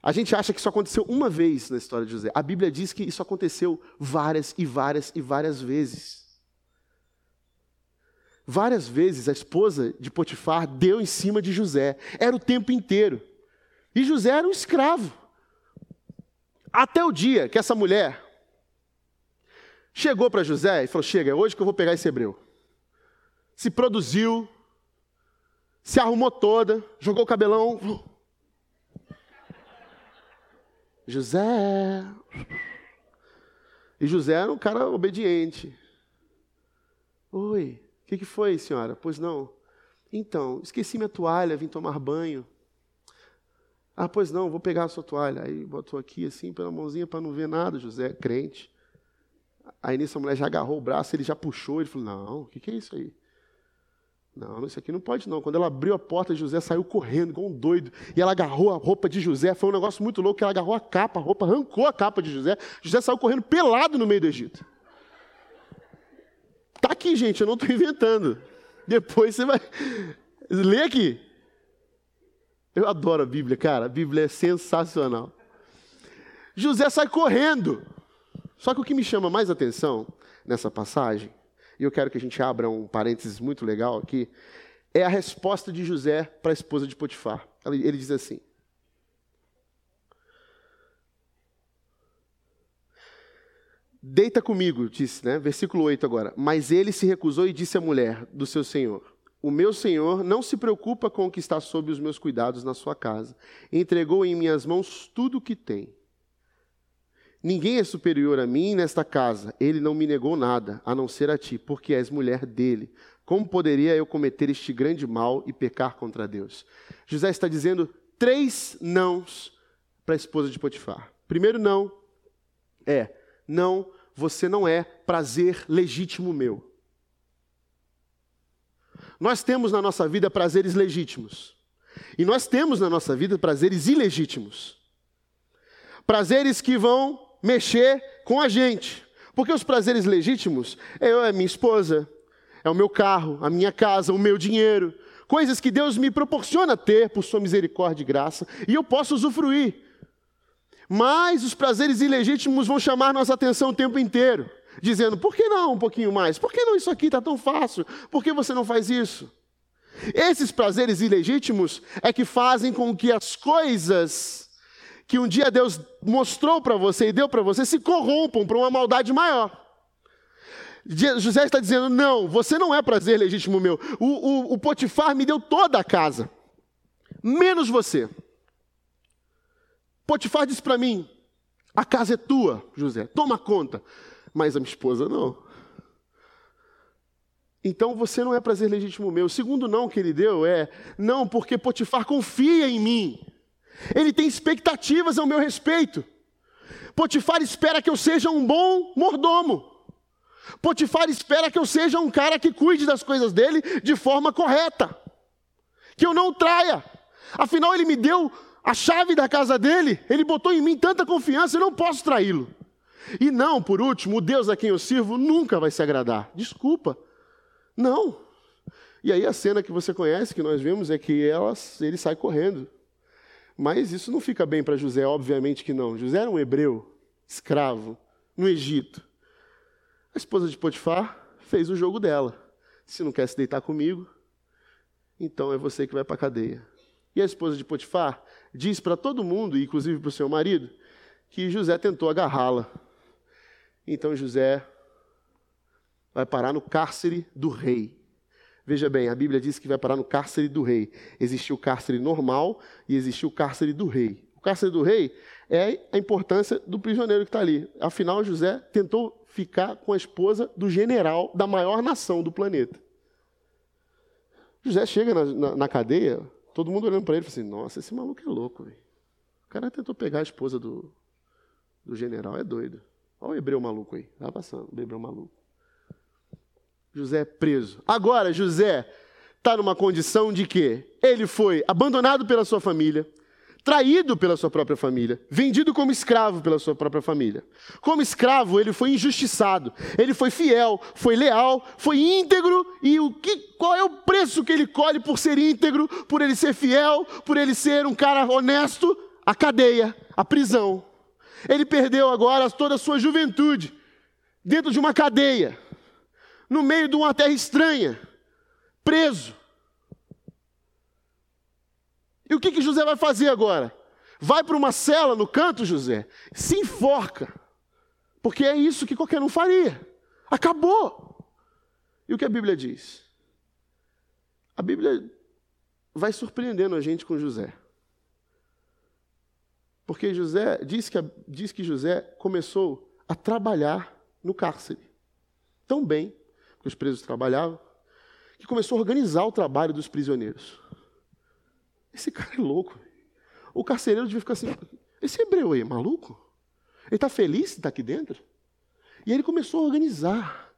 a gente acha que isso aconteceu uma vez na história de José. A Bíblia diz que isso aconteceu várias e várias e várias vezes. Várias vezes a esposa de Potifar deu em cima de José. Era o tempo inteiro. E José era um escravo. Até o dia que essa mulher chegou para José e falou: Chega, é hoje que eu vou pegar esse hebreu. Se produziu, se arrumou toda, jogou o cabelão. José. E José era um cara obediente. Oi, o que, que foi, senhora? Pois não. Então, esqueci minha toalha, vim tomar banho. Ah, pois não, vou pegar a sua toalha. Aí botou aqui assim pela mãozinha para não ver nada, José, crente. Aí nisso a mulher já agarrou o braço, ele já puxou, ele falou: Não, o que, que é isso aí? Não, isso aqui não pode não. Quando ela abriu a porta, José saiu correndo, igual um doido. E ela agarrou a roupa de José. Foi um negócio muito louco, que ela agarrou a capa, a roupa, arrancou a capa de José. José saiu correndo pelado no meio do Egito. Tá aqui, gente, eu não estou (laughs) inventando. Depois você vai. (laughs) Lê aqui. Eu adoro a Bíblia, cara. A Bíblia é sensacional. José sai correndo. Só que o que me chama mais atenção nessa passagem e eu quero que a gente abra um parênteses muito legal aqui, é a resposta de José para a esposa de Potifar. Ele diz assim: Deita comigo, disse, né? Versículo 8 agora. Mas ele se recusou e disse à mulher do seu senhor: O meu senhor não se preocupa com o que está sob os meus cuidados na sua casa. Entregou em minhas mãos tudo o que tem. Ninguém é superior a mim nesta casa. Ele não me negou nada, a não ser a ti, porque és mulher dele. Como poderia eu cometer este grande mal e pecar contra Deus? José está dizendo três nãos para a esposa de Potifar. Primeiro não é: não, você não é prazer legítimo meu. Nós temos na nossa vida prazeres legítimos. E nós temos na nossa vida prazeres ilegítimos. Prazeres que vão mexer com a gente. Porque os prazeres legítimos é a é minha esposa, é o meu carro, a minha casa, o meu dinheiro, coisas que Deus me proporciona ter por sua misericórdia e graça, e eu posso usufruir. Mas os prazeres ilegítimos vão chamar nossa atenção o tempo inteiro, dizendo: por que não um pouquinho mais? Por que não isso aqui está tão fácil? Por que você não faz isso? Esses prazeres ilegítimos é que fazem com que as coisas que um dia Deus mostrou para você e deu para você se corrompam para uma maldade maior. José está dizendo: não, você não é prazer legítimo meu. O, o, o Potifar me deu toda a casa, menos você. Potifar disse para mim: a casa é tua, José, toma conta. Mas a minha esposa não. Então você não é prazer legítimo meu. O segundo não que ele deu é: não, porque Potifar confia em mim. Ele tem expectativas ao meu respeito. Potifar espera que eu seja um bom mordomo. Potifar espera que eu seja um cara que cuide das coisas dele de forma correta. Que eu não traia. Afinal, ele me deu a chave da casa dele, ele botou em mim tanta confiança, eu não posso traí-lo. E não, por último, o Deus a quem eu sirvo nunca vai se agradar. Desculpa. Não. E aí a cena que você conhece, que nós vemos, é que ele sai correndo. Mas isso não fica bem para José, obviamente que não. José era um hebreu, escravo, no Egito. A esposa de Potifar fez o jogo dela. Se não quer se deitar comigo, então é você que vai para a cadeia. E a esposa de Potifar diz para todo mundo, inclusive para o seu marido, que José tentou agarrá-la. Então José vai parar no cárcere do rei. Veja bem, a Bíblia diz que vai parar no cárcere do rei. Existiu o cárcere normal e existiu o cárcere do rei. O cárcere do rei é a importância do prisioneiro que está ali. Afinal, José tentou ficar com a esposa do general da maior nação do planeta. José chega na, na, na cadeia, todo mundo olhando para ele e assim: Nossa, esse maluco é louco. Véio. O cara tentou pegar a esposa do, do general, é doido. Olha o hebreu maluco aí, está passando, o hebreu maluco. José é preso. Agora, José está numa condição de que ele foi abandonado pela sua família, traído pela sua própria família, vendido como escravo pela sua própria família. Como escravo, ele foi injustiçado, ele foi fiel, foi leal, foi íntegro, e o que, qual é o preço que ele colhe por ser íntegro, por ele ser fiel, por ele ser um cara honesto? A cadeia, a prisão. Ele perdeu agora toda a sua juventude dentro de uma cadeia, no meio de uma terra estranha, preso. E o que, que José vai fazer agora? Vai para uma cela no canto, José, se enforca, porque é isso que qualquer um faria. Acabou. E o que a Bíblia diz? A Bíblia vai surpreendendo a gente com José. Porque José diz que, diz que José começou a trabalhar no cárcere. Tão bem, que os presos trabalhavam, que começou a organizar o trabalho dos prisioneiros. Esse cara é louco. O carcereiro devia ficar assim: esse hebreu aí é maluco? Ele está feliz de estar tá aqui dentro? E ele começou a organizar.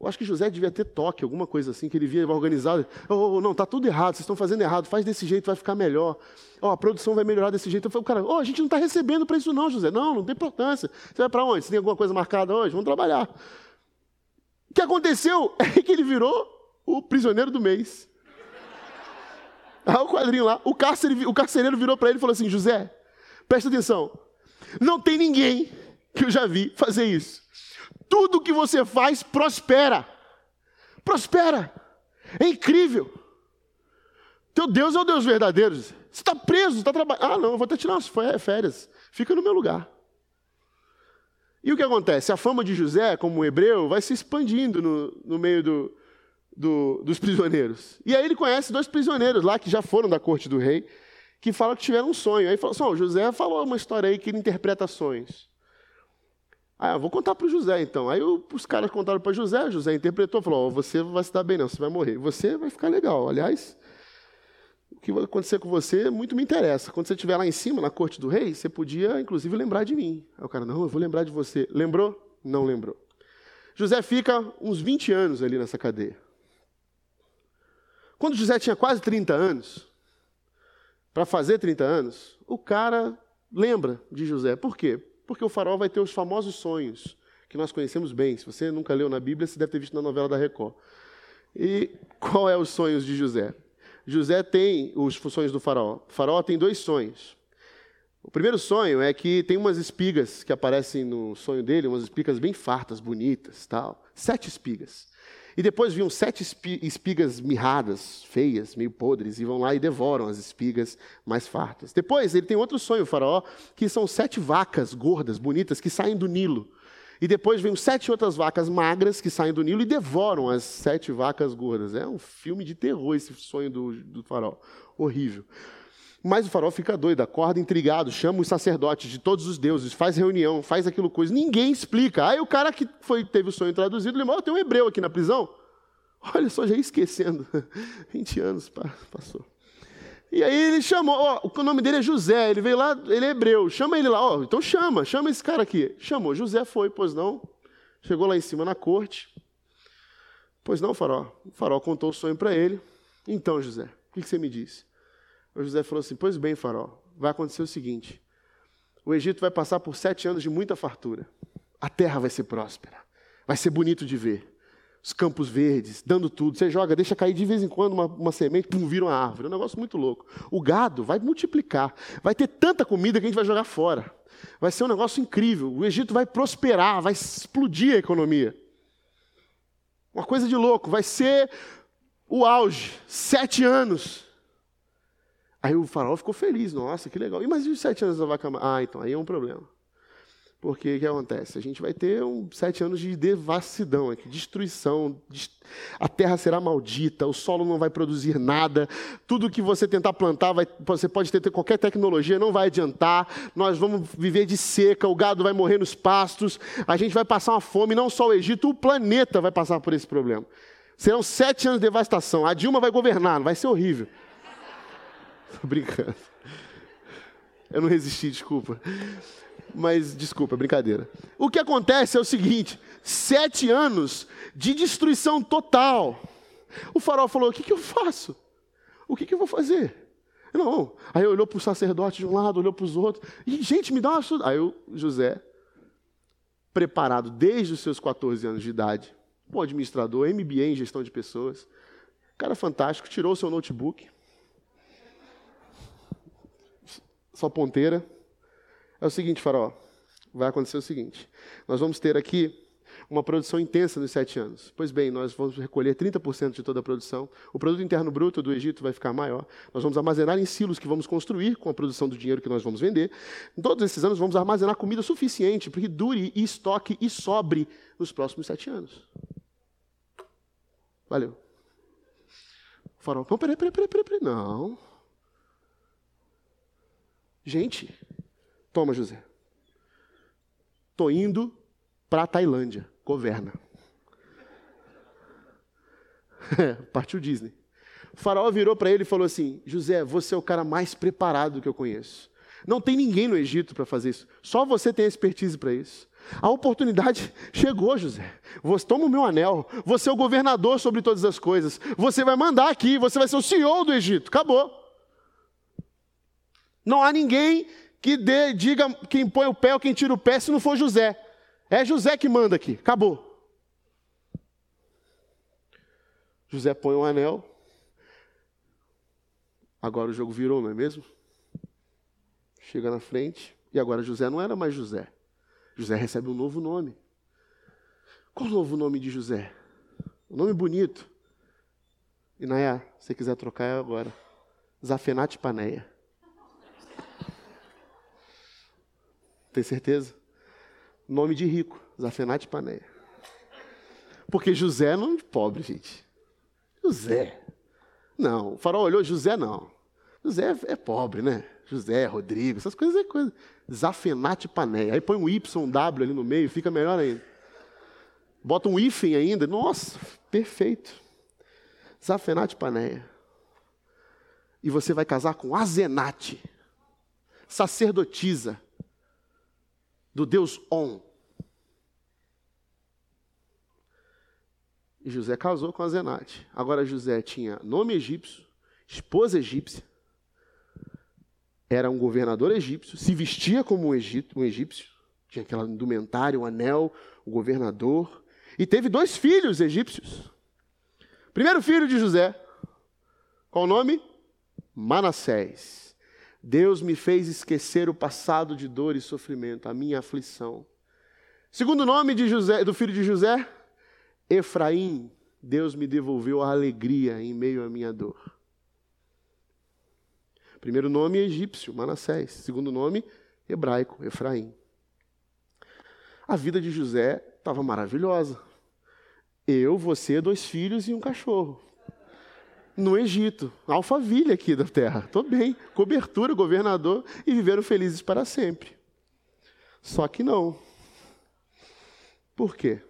Eu acho que José devia ter toque, alguma coisa assim, que ele via organizado. Oh, não, está tudo errado, vocês estão fazendo errado, faz desse jeito, vai ficar melhor. Oh, a produção vai melhorar desse jeito. Eu falei, o cara, oh, a gente não está recebendo para isso não, José. Não, não tem importância. Você vai para onde? Você tem alguma coisa marcada hoje? Vamos trabalhar. O que aconteceu é que ele virou o prisioneiro do mês. Ah, o quadrinho lá. O, cárcere, o carcereiro virou para ele e falou assim: José, presta atenção. Não tem ninguém que eu já vi fazer isso. Tudo que você faz prospera. Prospera. É incrível. Teu Deus é o Deus verdadeiro. Você está preso, está trabalhando. Ah, não, eu vou até tirar umas férias. Fica no meu lugar. E o que acontece? A fama de José, como hebreu, vai se expandindo no, no meio do, do, dos prisioneiros. E aí ele conhece dois prisioneiros lá que já foram da corte do rei, que falam que tiveram um sonho. Aí falou assim: oh, José falou uma história aí que ele interpreta sonhos. Ah, vou contar para o José então. Aí os caras contaram para José, José interpretou, falou: oh, você vai se dar bem, não, você vai morrer. Você vai ficar legal. Aliás, o que vai acontecer com você muito me interessa. Quando você estiver lá em cima, na corte do rei, você podia, inclusive, lembrar de mim. Aí o cara, não, eu vou lembrar de você. Lembrou? Não lembrou. José fica uns 20 anos ali nessa cadeia. Quando José tinha quase 30 anos, para fazer 30 anos, o cara lembra de José. Por quê? Porque o faraó vai ter os famosos sonhos, que nós conhecemos bem. Se você nunca leu na Bíblia, você deve ter visto na novela da Record. E qual é os sonhos de José? José tem os sonhos do faraó. O faraó tem dois sonhos. O primeiro sonho é que tem umas espigas que aparecem no sonho dele, umas espigas bem fartas, bonitas, tal. Sete espigas. E depois vinham sete espigas mirradas, feias, meio podres, e vão lá e devoram as espigas mais fartas. Depois ele tem outro sonho, o faraó, que são sete vacas gordas, bonitas, que saem do Nilo. E depois vem sete outras vacas magras que saem do Nilo e devoram as sete vacas gordas. É um filme de terror esse sonho do, do faraó. Horrível. Mas o faraó fica doido, acorda intrigado, chama os sacerdotes de todos os deuses, faz reunião, faz aquilo coisa. Ninguém explica. Aí o cara que foi, teve o sonho traduzido, oh, tem um hebreu aqui na prisão. Olha só, já ia esquecendo. (laughs) 20 anos passou. E aí ele chamou, ó, o nome dele é José, ele veio lá, ele é hebreu, chama ele lá, ó, então chama, chama esse cara aqui. Chamou, José foi, pois não, chegou lá em cima na corte. Pois não, farol. O farol contou o sonho para ele. Então, José, o que você me disse? O José falou assim: Pois bem, farol, vai acontecer o seguinte: o Egito vai passar por sete anos de muita fartura. A terra vai ser próspera, vai ser bonito de ver. Os campos verdes, dando tudo. Você joga, deixa cair de vez em quando uma, uma semente, pum, vira uma árvore. É um negócio muito louco. O gado vai multiplicar. Vai ter tanta comida que a gente vai jogar fora. Vai ser um negócio incrível. O Egito vai prosperar, vai explodir a economia. Uma coisa de louco. Vai ser o auge. Sete anos. Aí o faraó ficou feliz, nossa, que legal. E mas e os sete anos da vaca? Ah, então aí é um problema. Porque o que acontece? A gente vai ter um, sete anos de devassidão aqui, destruição. A terra será maldita, o solo não vai produzir nada. Tudo que você tentar plantar, vai, você pode ter, ter qualquer tecnologia, não vai adiantar. Nós vamos viver de seca, o gado vai morrer nos pastos. A gente vai passar uma fome, não só o Egito, o planeta vai passar por esse problema. Serão sete anos de devastação. A Dilma vai governar, vai ser horrível. (laughs) Tô brincando. Eu não resisti, desculpa. Mas, desculpa, brincadeira. O que acontece é o seguinte: sete anos de destruição total. O faraó falou: O que, que eu faço? O que, que eu vou fazer? Não. Aí olhou para o sacerdote de um lado, olhou para os outros. E, gente, me dá uma ajuda. Aí o José, preparado desde os seus 14 anos de idade, bom administrador, MBA em gestão de pessoas, cara fantástico, tirou seu notebook, sua ponteira. É o seguinte, Faraó, vai acontecer o seguinte: nós vamos ter aqui uma produção intensa nos sete anos. Pois bem, nós vamos recolher 30% de toda a produção. O produto interno bruto do Egito vai ficar maior. Nós vamos armazenar em silos que vamos construir com a produção do dinheiro que nós vamos vender. Em todos esses anos, vamos armazenar comida suficiente para que dure e estoque e sobre nos próximos sete anos. Valeu. Farol, não, peraí, peraí, peraí, peraí, não. Gente, toma, José. Estou indo para a Tailândia governa. (laughs) Partiu Disney. O faraó virou para ele e falou assim: José, você é o cara mais preparado que eu conheço. Não tem ninguém no Egito para fazer isso. Só você tem expertise para isso. A oportunidade (laughs) chegou, José. Você toma o meu anel. Você é o governador sobre todas as coisas. Você vai mandar aqui. Você vai ser o CEO do Egito. Acabou. Não há ninguém que dê, diga quem põe o pé ou quem tira o pé se não for José. É José que manda aqui, acabou. José põe um anel. Agora o jogo virou, não é mesmo? Chega na frente. E agora José não era mais José. José recebe um novo nome. Qual o novo nome de José? Um nome bonito. Naya, se quiser trocar é agora. Zafenate Paneia. Tem certeza? Nome de rico, Zafenate Paneia. Porque José é nome de pobre, gente. José. Não, o farol olhou, José não. José é pobre, né? José, Rodrigo, essas coisas é coisa. Zafenate Paneia. Aí põe um YW ali no meio, fica melhor ainda. Bota um hífen ainda. Nossa, perfeito. Zafenate Paneia. E você vai casar com Azenate, sacerdotisa, do Deus On. E José casou com a Zenate. Agora José tinha nome egípcio, esposa egípcia, era um governador egípcio, se vestia como um, egito, um egípcio, tinha aquela indumentária, um anel, o um governador, e teve dois filhos egípcios. Primeiro filho de José, qual o nome? Manassés. Deus me fez esquecer o passado de dor e sofrimento, a minha aflição. Segundo nome de José, do filho de José, Efraim. Deus me devolveu a alegria em meio à minha dor. Primeiro nome egípcio, Manassés. Segundo nome hebraico, Efraim. A vida de José estava maravilhosa. Eu, você, dois filhos e um cachorro no Egito, alfaville aqui da terra. Estou bem, cobertura, governador, e viveram felizes para sempre. Só que não. Por quê?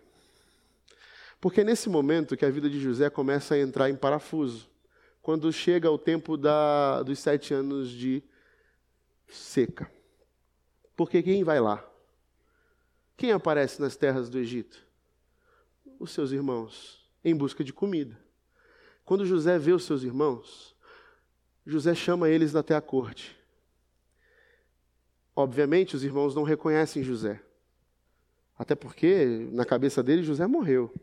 Porque é nesse momento que a vida de José começa a entrar em parafuso. Quando chega o tempo da, dos sete anos de seca. Porque quem vai lá? Quem aparece nas terras do Egito? Os seus irmãos, em busca de comida. Quando José vê os seus irmãos, José chama eles até a corte. Obviamente, os irmãos não reconhecem José. Até porque, na cabeça dele, José morreu.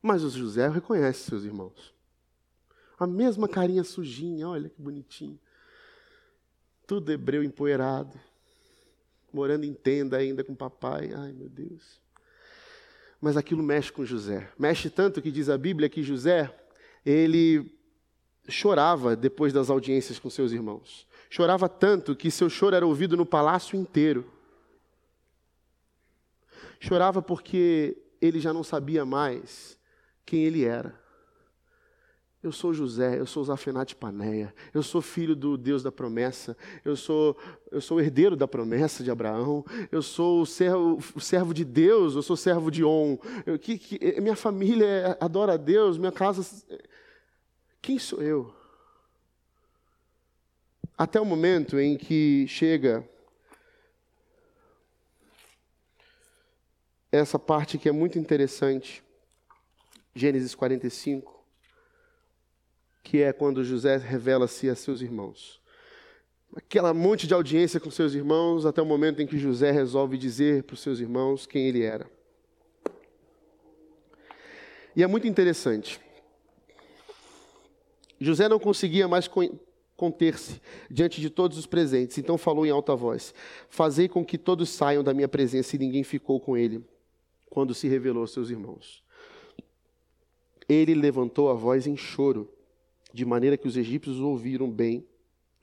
Mas o José reconhece seus irmãos. A mesma carinha sujinha, olha que bonitinho. Tudo hebreu empoeirado. Morando em tenda ainda com papai. Ai, meu Deus mas aquilo mexe com José. Mexe tanto que diz a Bíblia que José, ele chorava depois das audiências com seus irmãos. Chorava tanto que seu choro era ouvido no palácio inteiro. Chorava porque ele já não sabia mais quem ele era. Eu sou José, eu sou Zafenate Paneia, eu sou filho do Deus da promessa, eu sou, eu sou herdeiro da promessa de Abraão, eu sou o servo, o servo de Deus, eu sou servo de On. Eu, que, que, minha família adora a Deus, minha casa. Quem sou eu? Até o momento em que chega essa parte que é muito interessante. Gênesis 45, que é quando José revela-se a seus irmãos. Aquela monte de audiência com seus irmãos, até o momento em que José resolve dizer para os seus irmãos quem ele era. E é muito interessante. José não conseguia mais conter-se diante de todos os presentes, então falou em alta voz: Fazei com que todos saiam da minha presença, e ninguém ficou com ele quando se revelou aos seus irmãos. Ele levantou a voz em choro, de maneira que os egípcios ouviram bem,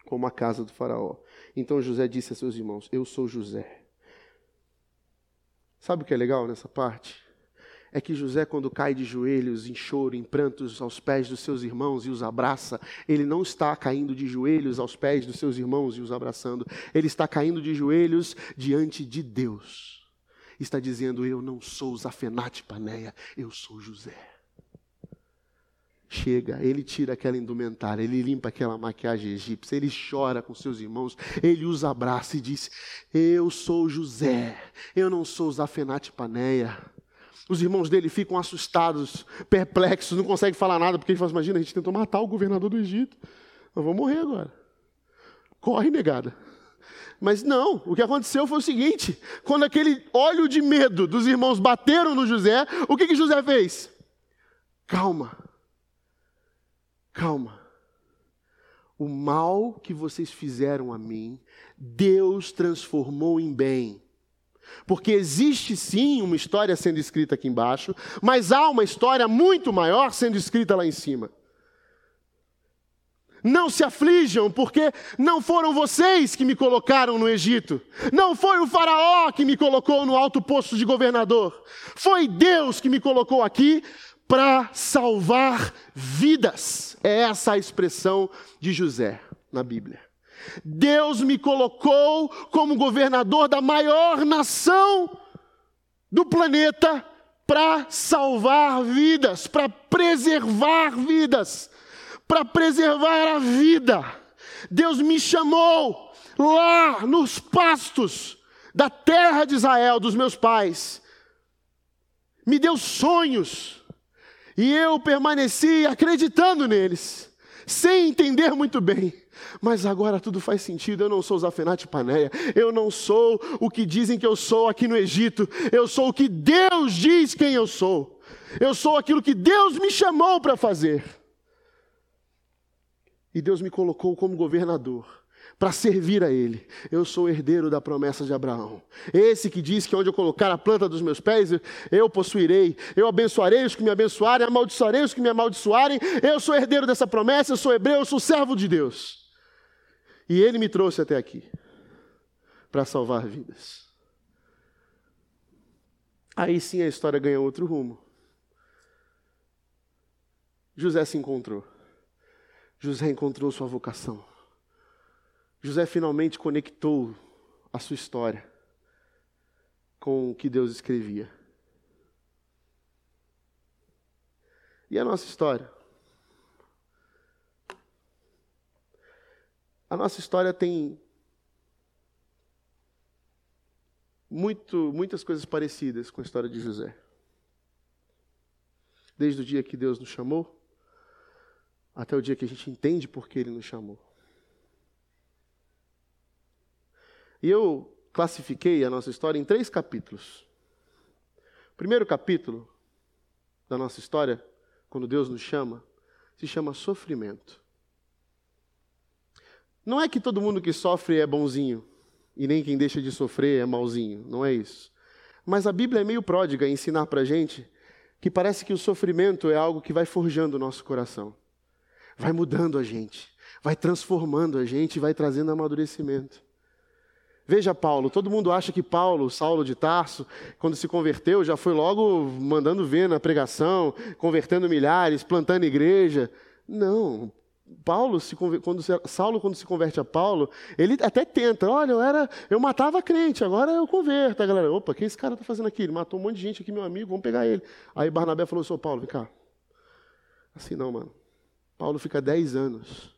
como a casa do Faraó. Então José disse a seus irmãos: Eu sou José. Sabe o que é legal nessa parte? é que José, quando cai de joelhos, em choro, em prantos aos pés dos seus irmãos e os abraça, ele não está caindo de joelhos aos pés dos seus irmãos e os abraçando, ele está caindo de joelhos diante de Deus. Está dizendo: Eu não sou Zafenate Paneia, eu sou José. Chega, ele tira aquela indumentária, ele limpa aquela maquiagem egípcia, ele chora com seus irmãos, ele os abraça e diz: Eu sou José, eu não sou Zafenate Paneia. Os irmãos dele ficam assustados, perplexos, não conseguem falar nada, porque ele fala: Imagina, a gente tentou matar o governador do Egito. Nós vamos morrer agora. Corre, negada. Mas não, o que aconteceu foi o seguinte: quando aquele óleo de medo dos irmãos bateram no José, o que, que José fez? Calma, calma. O mal que vocês fizeram a mim, Deus transformou em bem porque existe sim uma história sendo escrita aqui embaixo, mas há uma história muito maior sendo escrita lá em cima. Não se aflijam, porque não foram vocês que me colocaram no Egito. Não foi o Faraó que me colocou no alto posto de governador. Foi Deus que me colocou aqui para salvar vidas. É essa a expressão de José na Bíblia. Deus me colocou como governador da maior nação do planeta para salvar vidas, para preservar vidas, para preservar a vida. Deus me chamou lá nos pastos da terra de Israel, dos meus pais, me deu sonhos, e eu permaneci acreditando neles, sem entender muito bem mas agora tudo faz sentido. Eu não sou Zafenate Paneia. Eu não sou o que dizem que eu sou aqui no Egito. Eu sou o que Deus diz quem eu sou. Eu sou aquilo que Deus me chamou para fazer. E Deus me colocou como governador para servir a Ele. Eu sou herdeiro da promessa de Abraão. Esse que diz que onde eu colocar a planta dos meus pés, eu possuirei. Eu abençoarei os que me abençoarem, amaldiçoarei os que me amaldiçoarem. Eu sou herdeiro dessa promessa, eu sou hebreu, eu sou servo de Deus. E ele me trouxe até aqui para salvar vidas. Aí sim a história ganha outro rumo. José se encontrou. José encontrou sua vocação. José finalmente conectou a sua história com o que Deus escrevia. E a nossa história? A nossa história tem muito, muitas coisas parecidas com a história de José. Desde o dia que Deus nos chamou, até o dia que a gente entende por que Ele nos chamou. E eu classifiquei a nossa história em três capítulos. O primeiro capítulo da nossa história, quando Deus nos chama, se chama sofrimento. Não é que todo mundo que sofre é bonzinho, e nem quem deixa de sofrer é malzinho, não é isso. Mas a Bíblia é meio pródiga em ensinar para gente que parece que o sofrimento é algo que vai forjando o nosso coração, vai mudando a gente, vai transformando a gente, vai trazendo amadurecimento. Veja Paulo, todo mundo acha que Paulo, Saulo de Tarso, quando se converteu, já foi logo mandando ver na pregação, convertendo milhares, plantando igreja. Não, Paulo, se, quando Saulo, quando se converte a Paulo, ele até tenta, olha, eu era, eu matava crente, agora eu converto. A galera, opa, que esse cara está fazendo aqui? Ele matou um monte de gente aqui, meu amigo, vamos pegar ele. Aí Barnabé falou, sou Paulo, vem cá. Assim não, mano. Paulo fica dez anos,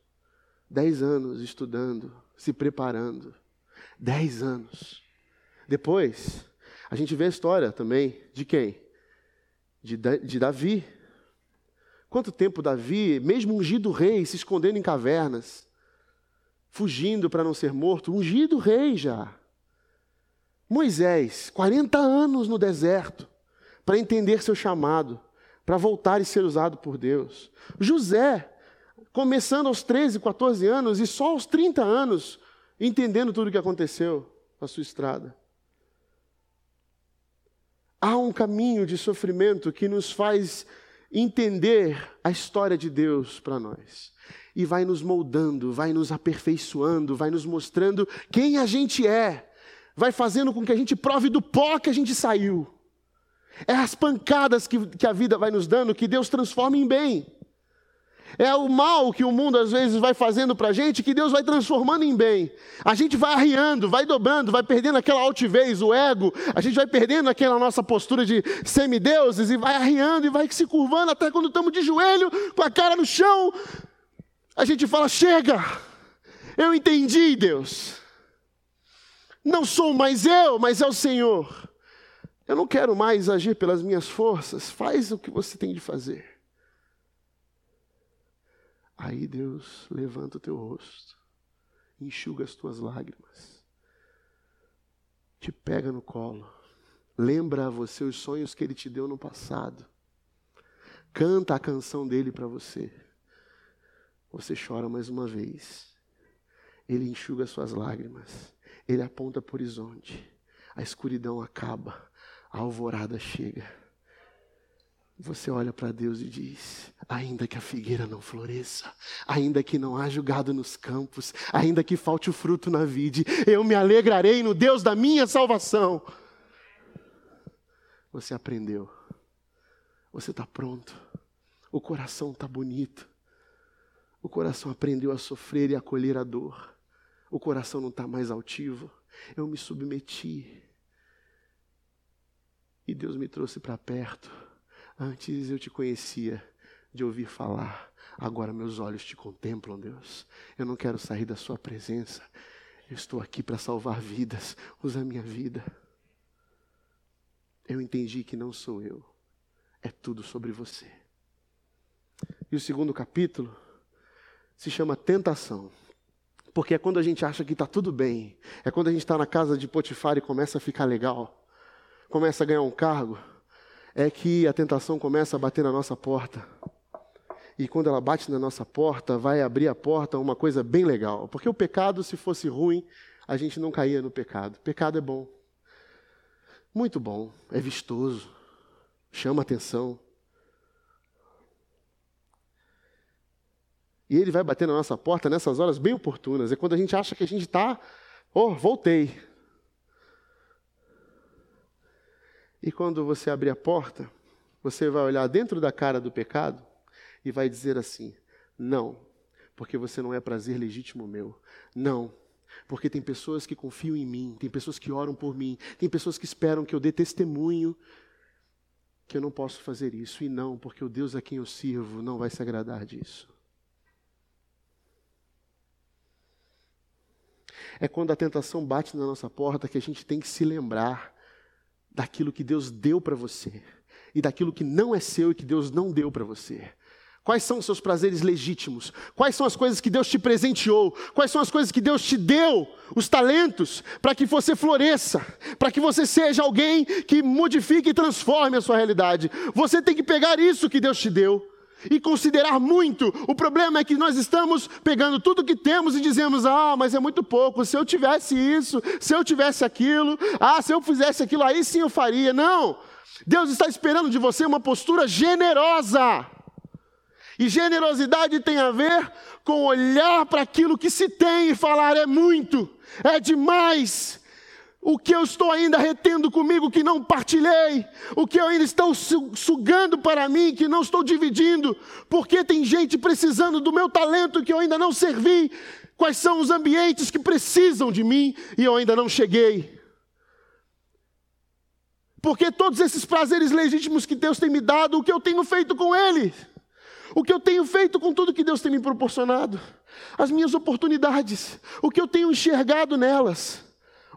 dez anos estudando, se preparando. Dez anos. Depois, a gente vê a história também de quem? De, de Davi. Quanto tempo Davi, mesmo ungido rei, se escondendo em cavernas, fugindo para não ser morto, ungido rei já. Moisés, 40 anos no deserto, para entender seu chamado, para voltar e ser usado por Deus. José, começando aos 13, 14 anos e só aos 30 anos, entendendo tudo o que aconteceu na sua estrada. Há um caminho de sofrimento que nos faz entender a história de Deus para nós. E vai nos moldando, vai nos aperfeiçoando, vai nos mostrando quem a gente é, vai fazendo com que a gente prove do pó que a gente saiu. É as pancadas que, que a vida vai nos dando que Deus transforma em bem. É o mal que o mundo às vezes vai fazendo para a gente que Deus vai transformando em bem. A gente vai arriando, vai dobrando, vai perdendo aquela altivez, o ego, a gente vai perdendo aquela nossa postura de semideuses e vai arriando e vai se curvando até quando estamos de joelho, com a cara no chão. A gente fala: chega, eu entendi, Deus. Não sou mais eu, mas é o Senhor. Eu não quero mais agir pelas minhas forças, faz o que você tem de fazer. Aí Deus levanta o teu rosto, enxuga as tuas lágrimas, te pega no colo, lembra a você os sonhos que Ele te deu no passado, canta a canção dele para você. Você chora mais uma vez, Ele enxuga as suas lágrimas, Ele aponta para o horizonte, a escuridão acaba, a alvorada chega. Você olha para Deus e diz: ainda que a figueira não floresça, ainda que não haja gado nos campos, ainda que falte o fruto na vide, eu me alegrarei no Deus da minha salvação. Você aprendeu, você está pronto, o coração está bonito, o coração aprendeu a sofrer e acolher a dor, o coração não está mais altivo. Eu me submeti. E Deus me trouxe para perto Antes eu te conhecia de ouvir falar, agora meus olhos te contemplam, Deus. Eu não quero sair da Sua presença. Eu estou aqui para salvar vidas. Usa a minha vida. Eu entendi que não sou eu, é tudo sobre você. E o segundo capítulo se chama Tentação. Porque é quando a gente acha que está tudo bem, é quando a gente está na casa de Potifar e começa a ficar legal, começa a ganhar um cargo é que a tentação começa a bater na nossa porta. E quando ela bate na nossa porta, vai abrir a porta uma coisa bem legal. Porque o pecado, se fosse ruim, a gente não caía no pecado. Pecado é bom. Muito bom, é vistoso, chama atenção. E ele vai bater na nossa porta nessas horas bem oportunas. É quando a gente acha que a gente está, oh, voltei. E quando você abrir a porta, você vai olhar dentro da cara do pecado e vai dizer assim: não, porque você não é prazer legítimo meu. Não, porque tem pessoas que confiam em mim, tem pessoas que oram por mim, tem pessoas que esperam que eu dê testemunho que eu não posso fazer isso. E não, porque o Deus a quem eu sirvo não vai se agradar disso. É quando a tentação bate na nossa porta que a gente tem que se lembrar daquilo que Deus deu para você e daquilo que não é seu e que Deus não deu para você. Quais são os seus prazeres legítimos? Quais são as coisas que Deus te presenteou? Quais são as coisas que Deus te deu? Os talentos para que você floresça, para que você seja alguém que modifique e transforme a sua realidade. Você tem que pegar isso que Deus te deu e considerar muito. O problema é que nós estamos pegando tudo que temos e dizemos: ah, mas é muito pouco. Se eu tivesse isso, se eu tivesse aquilo, ah, se eu fizesse aquilo, aí sim eu faria. Não. Deus está esperando de você uma postura generosa. E generosidade tem a ver com olhar para aquilo que se tem e falar: é muito, é demais, o que eu estou ainda retendo comigo que não partilhei, o que eu ainda estou sugando para mim que não estou dividindo, porque tem gente precisando do meu talento que eu ainda não servi, quais são os ambientes que precisam de mim e eu ainda não cheguei. Porque todos esses prazeres legítimos que Deus tem me dado, o que eu tenho feito com eles? O que eu tenho feito com tudo que Deus tem me proporcionado? As minhas oportunidades, o que eu tenho enxergado nelas?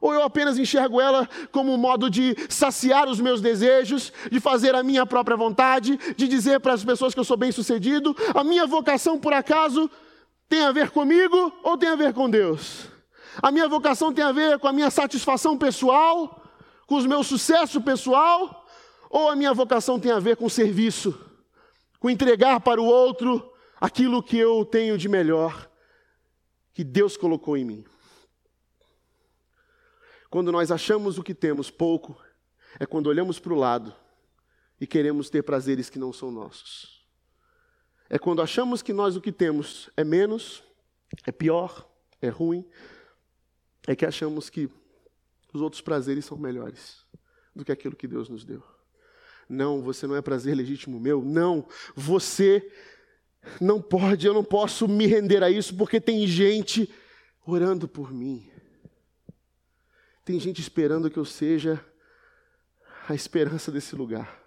Ou eu apenas enxergo ela como um modo de saciar os meus desejos, de fazer a minha própria vontade, de dizer para as pessoas que eu sou bem-sucedido? A minha vocação, por acaso, tem a ver comigo ou tem a ver com Deus? A minha vocação tem a ver com a minha satisfação pessoal, com o meu sucesso pessoal, ou a minha vocação tem a ver com serviço, com entregar para o outro aquilo que eu tenho de melhor, que Deus colocou em mim? Quando nós achamos o que temos pouco, é quando olhamos para o lado e queremos ter prazeres que não são nossos. É quando achamos que nós o que temos é menos, é pior, é ruim, é que achamos que os outros prazeres são melhores do que aquilo que Deus nos deu. Não, você não é prazer legítimo meu. Não, você não pode, eu não posso me render a isso porque tem gente orando por mim. Tem gente esperando que eu seja a esperança desse lugar.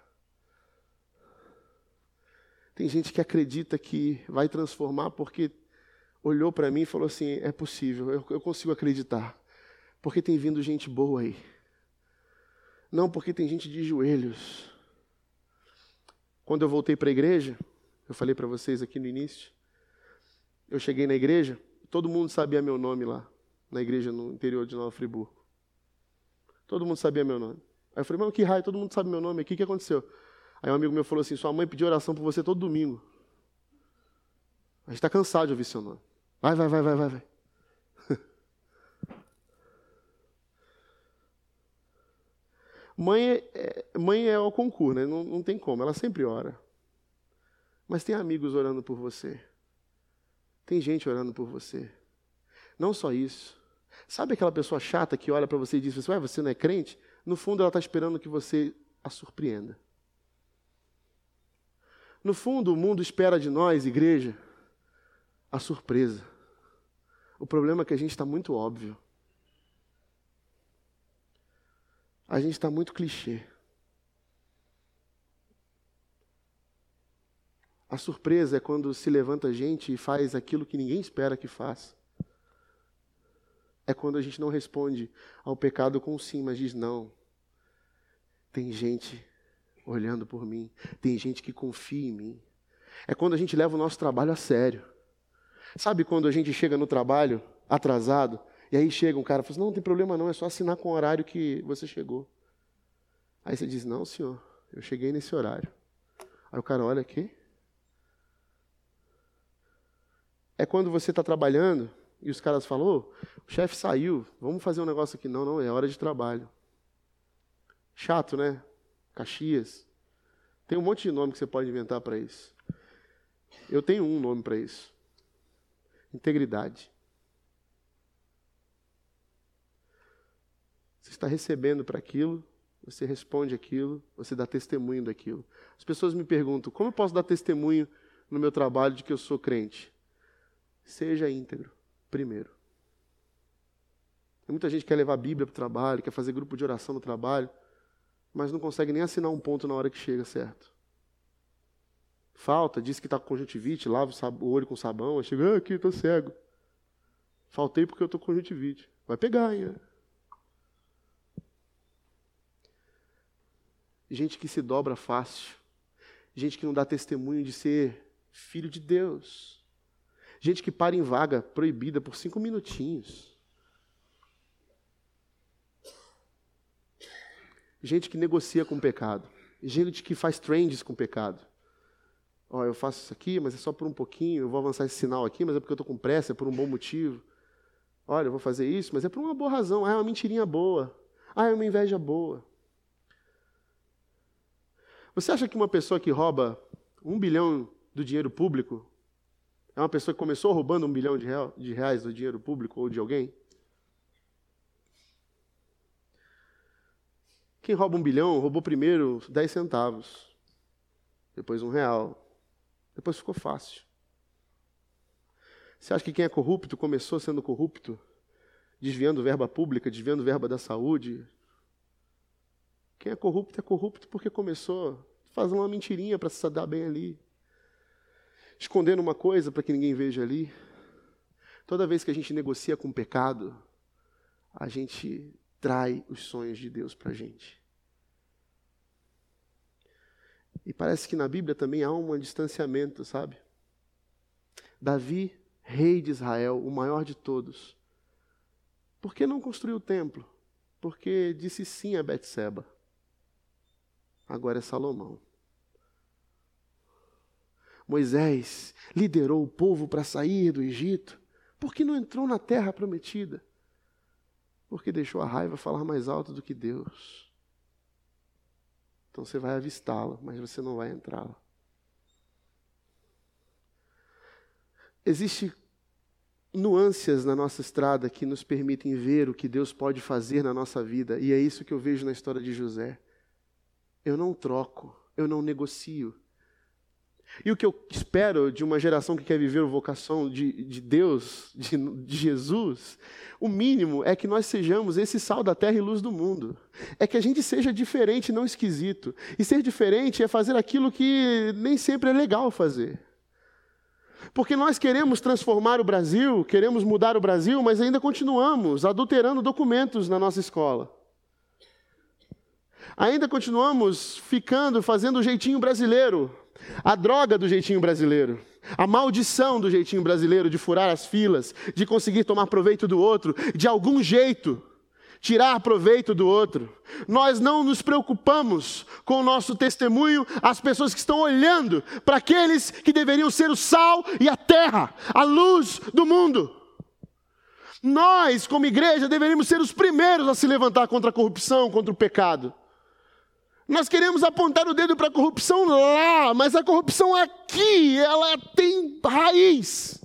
Tem gente que acredita que vai transformar porque olhou para mim e falou assim: é possível, eu, eu consigo acreditar. Porque tem vindo gente boa aí. Não porque tem gente de joelhos. Quando eu voltei para a igreja, eu falei para vocês aqui no início, eu cheguei na igreja, todo mundo sabia meu nome lá, na igreja no interior de Nova Friburgo. Todo mundo sabia meu nome. Aí eu falei, mas que raio, todo mundo sabe meu nome aqui, o que aconteceu? Aí um amigo meu falou assim, sua mãe pediu oração por você todo domingo. A gente está cansado de ouvir seu nome. Vai, vai, vai, vai, vai, vai. (laughs) Mãe é, mãe é o concurso, né? Não, não tem como, ela sempre ora. Mas tem amigos orando por você. Tem gente orando por você. Não só isso. Sabe aquela pessoa chata que olha para você e diz: Ué, você não é crente? No fundo, ela está esperando que você a surpreenda. No fundo, o mundo espera de nós, igreja, a surpresa. O problema é que a gente está muito óbvio. A gente está muito clichê. A surpresa é quando se levanta gente e faz aquilo que ninguém espera que faça é quando a gente não responde ao pecado com sim, mas diz não. Tem gente olhando por mim, tem gente que confia em mim. É quando a gente leva o nosso trabalho a sério. Sabe quando a gente chega no trabalho atrasado e aí chega um cara e fala assim, não, não tem problema não, é só assinar com o horário que você chegou. Aí você diz, não senhor, eu cheguei nesse horário. Aí o cara olha aqui. É quando você está trabalhando e os caras falam, oh, o chefe saiu, vamos fazer um negócio aqui. Não, não, é hora de trabalho. Chato, né? Caxias. Tem um monte de nome que você pode inventar para isso. Eu tenho um nome para isso. Integridade. Você está recebendo para aquilo, você responde aquilo, você dá testemunho daquilo. As pessoas me perguntam: como eu posso dar testemunho no meu trabalho de que eu sou crente? Seja íntegro primeiro. Tem muita gente que quer levar a Bíblia para o trabalho, quer fazer grupo de oração no trabalho, mas não consegue nem assinar um ponto na hora que chega, certo? Falta, diz que está com conjuntivite, lava o olho com sabão, aí chega, ah, aqui, estou cego. Faltei porque eu estou com conjuntivite. Vai pegar, hein? Gente que se dobra fácil. Gente que não dá testemunho de ser filho de Deus. Gente que para em vaga proibida por cinco minutinhos. Gente que negocia com o pecado. Gente que faz trends com o pecado. Ó, eu faço isso aqui, mas é só por um pouquinho. Eu vou avançar esse sinal aqui, mas é porque eu estou com pressa, é por um bom motivo. Olha, eu vou fazer isso, mas é por uma boa razão. Ah, é uma mentirinha boa. Ah, é uma inveja boa. Você acha que uma pessoa que rouba um bilhão do dinheiro público é uma pessoa que começou roubando um bilhão de reais do dinheiro público ou de alguém? Quem rouba um bilhão roubou primeiro 10 centavos, depois um real, depois ficou fácil. Você acha que quem é corrupto começou sendo corrupto, desviando verba pública, desviando verba da saúde? Quem é corrupto é corrupto porque começou fazer uma mentirinha para se dar bem ali escondendo uma coisa para que ninguém veja ali. Toda vez que a gente negocia com o pecado, a gente trai os sonhos de Deus para a gente. E parece que na Bíblia também há um distanciamento, sabe? Davi, rei de Israel, o maior de todos, por que não construiu o templo? Porque disse sim a Betseba. Agora é Salomão. Moisés liderou o povo para sair do Egito. Por que não entrou na terra prometida? Porque deixou a raiva falar mais alto do que Deus. Então você vai avistá-la, mas você não vai entrá-la. Existem nuances na nossa estrada que nos permitem ver o que Deus pode fazer na nossa vida, e é isso que eu vejo na história de José. Eu não troco, eu não negocio. E o que eu espero de uma geração que quer viver a vocação de, de Deus, de, de, Jesus, o mínimo é que nós sejamos esse sal da terra e luz do mundo. É que a gente seja diferente, não esquisito. E ser diferente é fazer aquilo que nem sempre é legal fazer. Porque nós queremos transformar o Brasil, queremos mudar o Brasil, mas ainda continuamos adulterando documentos na nossa escola. Ainda continuamos ficando, fazendo o jeitinho brasileiro, a droga do jeitinho brasileiro, a maldição do jeitinho brasileiro de furar as filas, de conseguir tomar proveito do outro, de algum jeito tirar proveito do outro. Nós não nos preocupamos com o nosso testemunho, as pessoas que estão olhando para aqueles que deveriam ser o sal e a terra, a luz do mundo. Nós, como igreja, deveríamos ser os primeiros a se levantar contra a corrupção, contra o pecado. Nós queremos apontar o dedo para a corrupção lá, mas a corrupção aqui, ela tem raiz.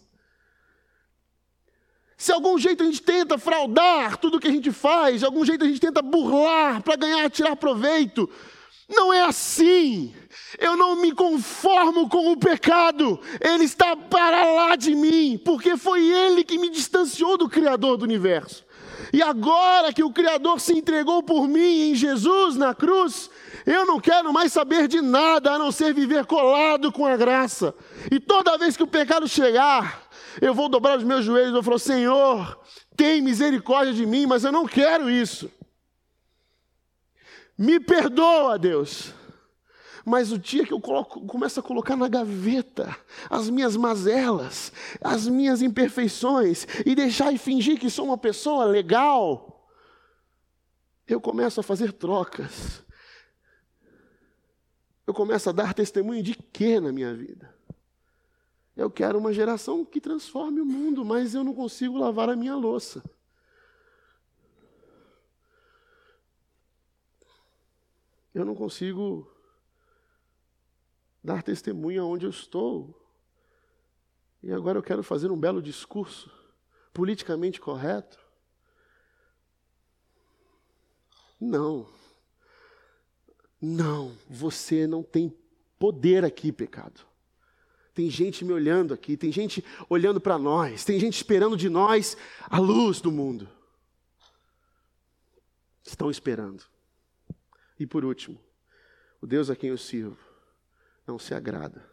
Se algum jeito a gente tenta fraudar tudo que a gente faz, de algum jeito a gente tenta burlar para ganhar, tirar proveito, não é assim. Eu não me conformo com o pecado, ele está para lá de mim, porque foi ele que me distanciou do Criador do universo. E agora que o Criador se entregou por mim em Jesus na cruz, eu não quero mais saber de nada a não ser viver colado com a graça. E toda vez que o pecado chegar, eu vou dobrar os meus joelhos e vou falar: Senhor, tem misericórdia de mim, mas eu não quero isso. Me perdoa, Deus. Mas o dia que eu coloco, começo a colocar na gaveta as minhas mazelas, as minhas imperfeições, e deixar e fingir que sou uma pessoa legal, eu começo a fazer trocas eu começo a dar testemunho de quê na minha vida? Eu quero uma geração que transforme o mundo, mas eu não consigo lavar a minha louça. Eu não consigo dar testemunho aonde eu estou. E agora eu quero fazer um belo discurso politicamente correto. Não. Não, você não tem poder aqui, pecado. Tem gente me olhando aqui, tem gente olhando para nós, tem gente esperando de nós a luz do mundo. Estão esperando. E por último, o Deus a quem eu sirvo não se agrada.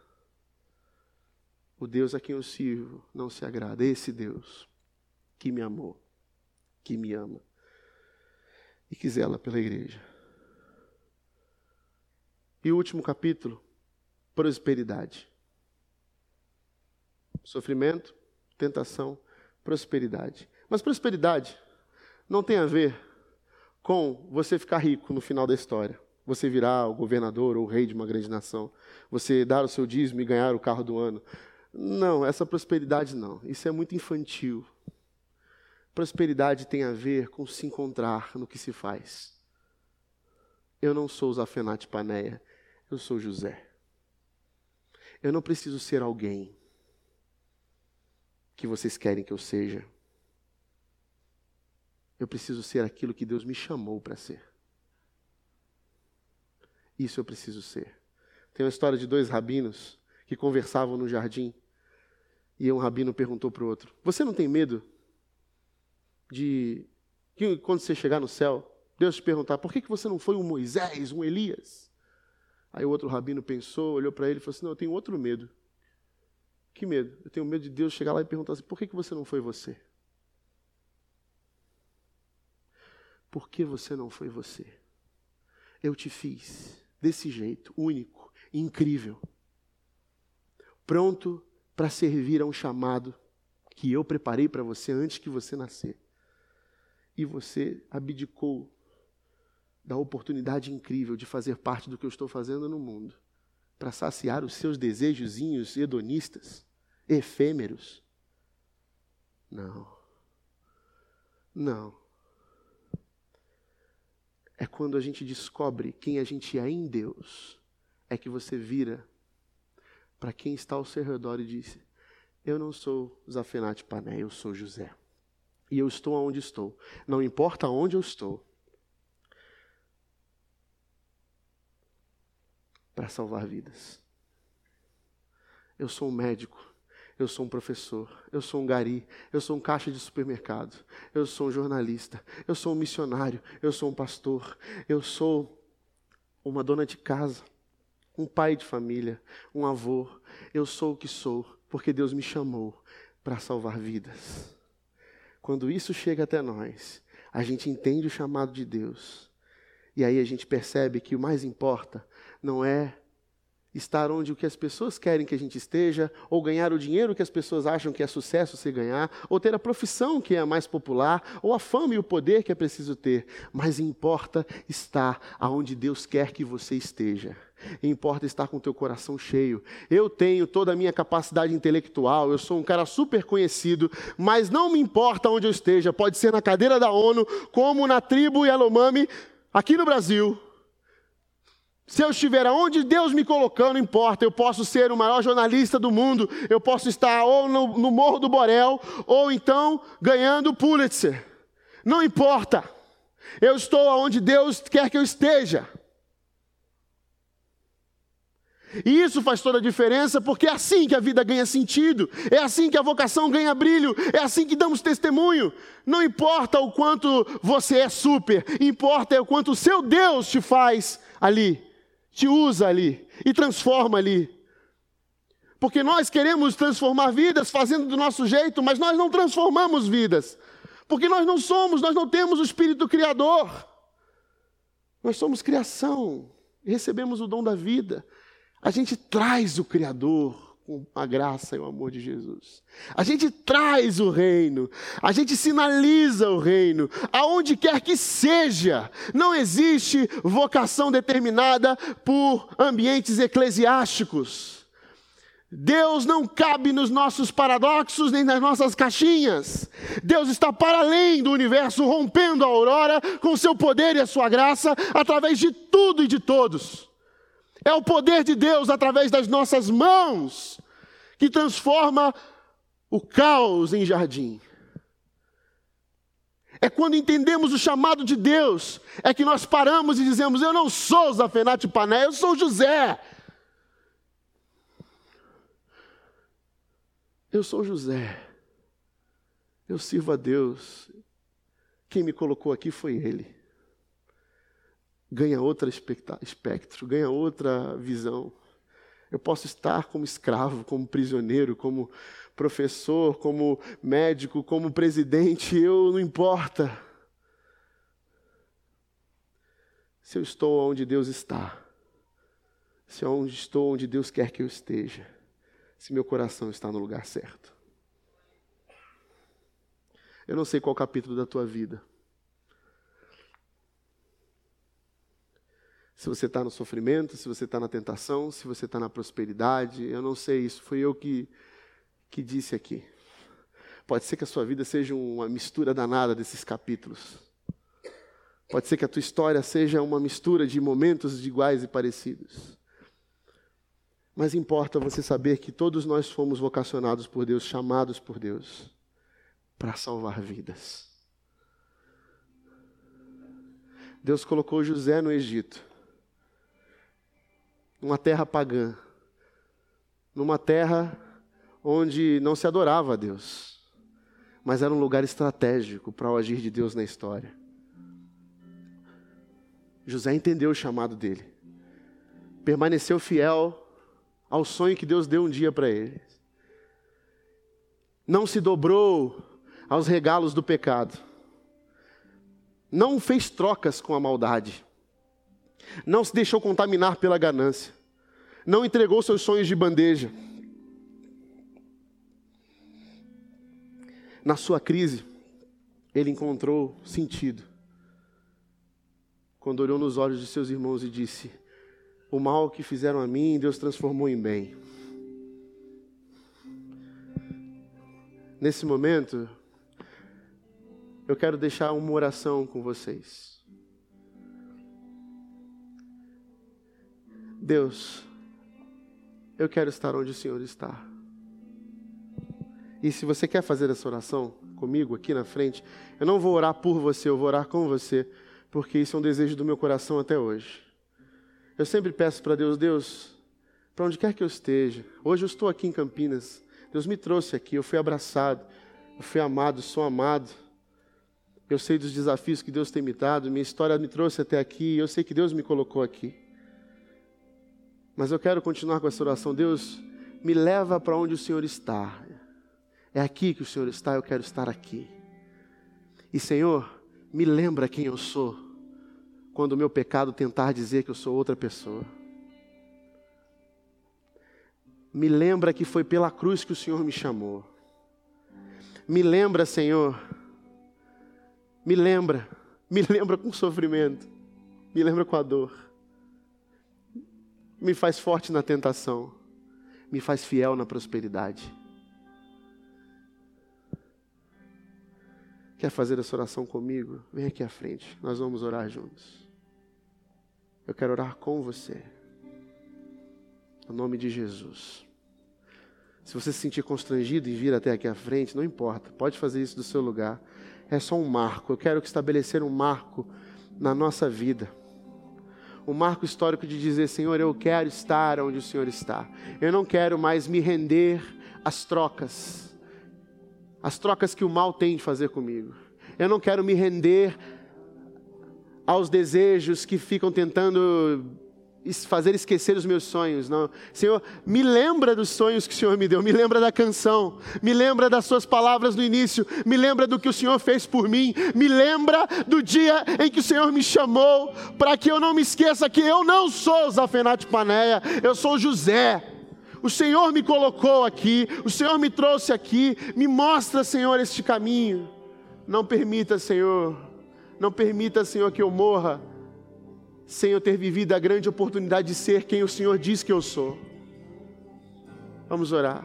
O Deus a quem eu sirvo não se agrada. Esse Deus que me amou, que me ama e que zela pela igreja. E o último capítulo, prosperidade. Sofrimento, tentação, prosperidade. Mas prosperidade não tem a ver com você ficar rico no final da história. Você virar o governador ou o rei de uma grande nação. Você dar o seu dízimo e ganhar o carro do ano. Não, essa prosperidade não. Isso é muito infantil. Prosperidade tem a ver com se encontrar no que se faz. Eu não sou Zafenate Paneia. Eu sou José. Eu não preciso ser alguém que vocês querem que eu seja. Eu preciso ser aquilo que Deus me chamou para ser. Isso eu preciso ser. Tem uma história de dois rabinos que conversavam no jardim. E um rabino perguntou para o outro: Você não tem medo de que quando você chegar no céu, Deus te perguntar: Por que, que você não foi um Moisés, um Elias? Aí o outro rabino pensou, olhou para ele e falou assim: Não, eu tenho outro medo. Que medo? Eu tenho medo de Deus chegar lá e perguntar assim: Por que, que você não foi você? Por que você não foi você? Eu te fiz desse jeito, único, incrível, pronto para servir a um chamado que eu preparei para você antes que você nascer. E você abdicou da oportunidade incrível de fazer parte do que eu estou fazendo no mundo, para saciar os seus desejozinhos hedonistas, efêmeros. Não. Não. É quando a gente descobre quem a gente é em Deus, é que você vira para quem está ao seu redor e diz: Eu não sou Zafenate Pané, eu sou José. E eu estou onde estou. Não importa onde eu estou. Para salvar vidas. Eu sou um médico eu sou um professor, eu sou um gari, eu sou um caixa de supermercado, eu sou um jornalista, eu sou um missionário, eu sou um pastor, eu sou uma dona de casa, um pai de família, um avô. Eu sou o que sou, porque Deus me chamou para salvar vidas. Quando isso chega até nós, a gente entende o chamado de Deus. E aí a gente percebe que o mais importa não é estar onde o que as pessoas querem que a gente esteja, ou ganhar o dinheiro que as pessoas acham que é sucesso se ganhar, ou ter a profissão que é a mais popular, ou a fama e o poder que é preciso ter. Mas importa estar aonde Deus quer que você esteja. Importa estar com o teu coração cheio. Eu tenho toda a minha capacidade intelectual, eu sou um cara super conhecido, mas não me importa onde eu esteja. Pode ser na cadeira da ONU, como na tribo Yanomami, aqui no Brasil, se eu estiver aonde Deus me colocou, não importa, eu posso ser o maior jornalista do mundo, eu posso estar ou no, no Morro do Borel, ou então ganhando o Pulitzer. Não importa, eu estou aonde Deus quer que eu esteja. E isso faz toda a diferença, porque é assim que a vida ganha sentido, é assim que a vocação ganha brilho, é assim que damos testemunho. Não importa o quanto você é super, importa é o quanto o seu Deus te faz ali te usa ali e transforma ali. Porque nós queremos transformar vidas fazendo do nosso jeito, mas nós não transformamos vidas. Porque nós não somos, nós não temos o espírito criador. Nós somos criação, recebemos o dom da vida. A gente traz o criador com a graça e o amor de Jesus. A gente traz o reino, a gente sinaliza o reino, aonde quer que seja. Não existe vocação determinada por ambientes eclesiásticos. Deus não cabe nos nossos paradoxos nem nas nossas caixinhas. Deus está para além do universo, rompendo a aurora com seu poder e a sua graça através de tudo e de todos. É o poder de Deus através das nossas mãos que transforma o caos em jardim. É quando entendemos o chamado de Deus, é que nós paramos e dizemos: Eu não sou Zafenate Pané, eu sou José. Eu sou José. Eu sirvo a Deus. Quem me colocou aqui foi Ele ganha outro espectro, ganha outra visão. Eu posso estar como escravo, como prisioneiro, como professor, como médico, como presidente, (laughs) eu não importa. Se eu estou onde Deus está, se eu estou onde Deus quer que eu esteja, se meu coração está no lugar certo. Eu não sei qual capítulo da tua vida. Se você está no sofrimento, se você está na tentação, se você está na prosperidade. Eu não sei, isso foi eu que, que disse aqui. Pode ser que a sua vida seja uma mistura danada desses capítulos. Pode ser que a tua história seja uma mistura de momentos iguais e parecidos. Mas importa você saber que todos nós fomos vocacionados por Deus, chamados por Deus, para salvar vidas. Deus colocou José no Egito numa terra pagã, numa terra onde não se adorava a Deus, mas era um lugar estratégico para o agir de Deus na história. José entendeu o chamado dele, permaneceu fiel ao sonho que Deus deu um dia para ele, não se dobrou aos regalos do pecado, não fez trocas com a maldade, não se deixou contaminar pela ganância, não entregou seus sonhos de bandeja. Na sua crise, ele encontrou sentido. Quando olhou nos olhos de seus irmãos e disse: O mal que fizeram a mim, Deus transformou em bem. Nesse momento, eu quero deixar uma oração com vocês. Deus, eu quero estar onde o Senhor está. E se você quer fazer essa oração comigo aqui na frente, eu não vou orar por você, eu vou orar com você, porque isso é um desejo do meu coração até hoje. Eu sempre peço para Deus, Deus, para onde quer que eu esteja, hoje eu estou aqui em Campinas, Deus me trouxe aqui, eu fui abraçado, eu fui amado, sou amado. Eu sei dos desafios que Deus tem me dado, minha história me trouxe até aqui, eu sei que Deus me colocou aqui. Mas eu quero continuar com essa oração. Deus, me leva para onde o Senhor está. É aqui que o Senhor está, eu quero estar aqui. E Senhor, me lembra quem eu sou, quando o meu pecado tentar dizer que eu sou outra pessoa. Me lembra que foi pela cruz que o Senhor me chamou. Me lembra, Senhor. Me lembra. Me lembra com sofrimento. Me lembra com a dor. Me faz forte na tentação. Me faz fiel na prosperidade. Quer fazer essa oração comigo? Vem aqui à frente. Nós vamos orar juntos. Eu quero orar com você. Em nome de Jesus. Se você se sentir constrangido em vir até aqui à frente, não importa, pode fazer isso do seu lugar. É só um marco. Eu quero estabelecer um marco na nossa vida. Um marco histórico de dizer: Senhor, eu quero estar onde o Senhor está. Eu não quero mais me render às trocas, as trocas que o mal tem de fazer comigo. Eu não quero me render aos desejos que ficam tentando fazer esquecer os meus sonhos, não. Senhor, me lembra dos sonhos que o Senhor me deu, me lembra da canção, me lembra das suas palavras no início, me lembra do que o Senhor fez por mim, me lembra do dia em que o Senhor me chamou, para que eu não me esqueça que eu não sou Zafenate Paneia, eu sou José. O Senhor me colocou aqui, o Senhor me trouxe aqui, me mostra, Senhor, este caminho. Não permita, Senhor, não permita, Senhor, que eu morra sem eu ter vivido a grande oportunidade de ser quem o Senhor diz que eu sou. Vamos orar.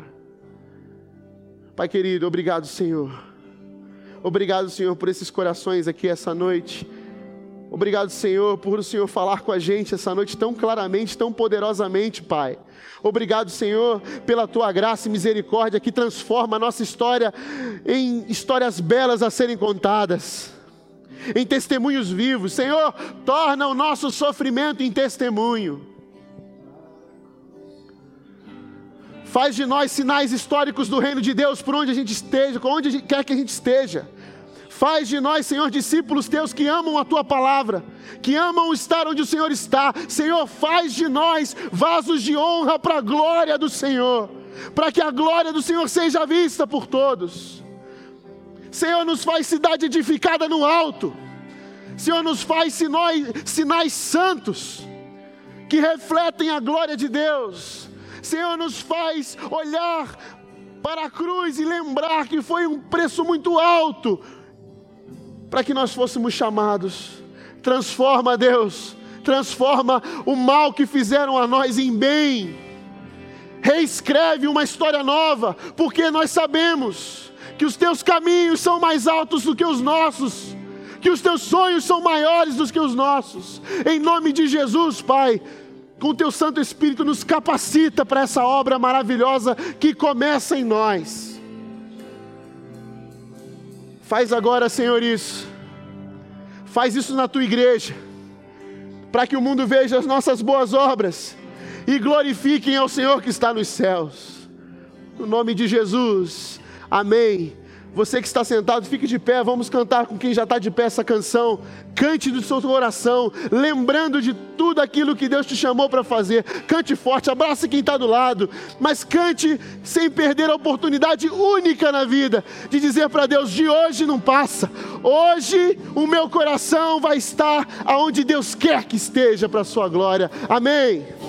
Pai querido, obrigado, Senhor. Obrigado, Senhor, por esses corações aqui essa noite. Obrigado, Senhor, por o Senhor falar com a gente essa noite tão claramente, tão poderosamente, Pai. Obrigado, Senhor, pela tua graça e misericórdia que transforma a nossa história em histórias belas a serem contadas em testemunhos vivos. Senhor, torna o nosso sofrimento em testemunho. Faz de nós sinais históricos do reino de Deus por onde a gente esteja, onde quer que a gente esteja. Faz de nós, Senhor, discípulos teus que amam a tua palavra, que amam estar onde o Senhor está. Senhor, faz de nós vasos de honra para a glória do Senhor, para que a glória do Senhor seja vista por todos. Senhor, nos faz cidade edificada no alto. Senhor, nos faz sinais, sinais santos que refletem a glória de Deus. Senhor, nos faz olhar para a cruz e lembrar que foi um preço muito alto para que nós fôssemos chamados. Transforma, Deus, transforma o mal que fizeram a nós em bem. Reescreve uma história nova, porque nós sabemos que os teus caminhos são mais altos do que os nossos, que os teus sonhos são maiores do que os nossos. Em nome de Jesus, Pai, com o teu Santo Espírito nos capacita para essa obra maravilhosa que começa em nós. Faz agora, Senhor, isso. Faz isso na tua igreja, para que o mundo veja as nossas boas obras e glorifiquem ao Senhor que está nos céus. No nome de Jesus. Amém. Você que está sentado, fique de pé, vamos cantar com quem já está de pé essa canção. Cante do seu coração, lembrando de tudo aquilo que Deus te chamou para fazer. Cante forte, abrace quem está do lado, mas cante sem perder a oportunidade única na vida de dizer para Deus: de hoje não passa, hoje o meu coração vai estar aonde Deus quer que esteja para a sua glória. Amém.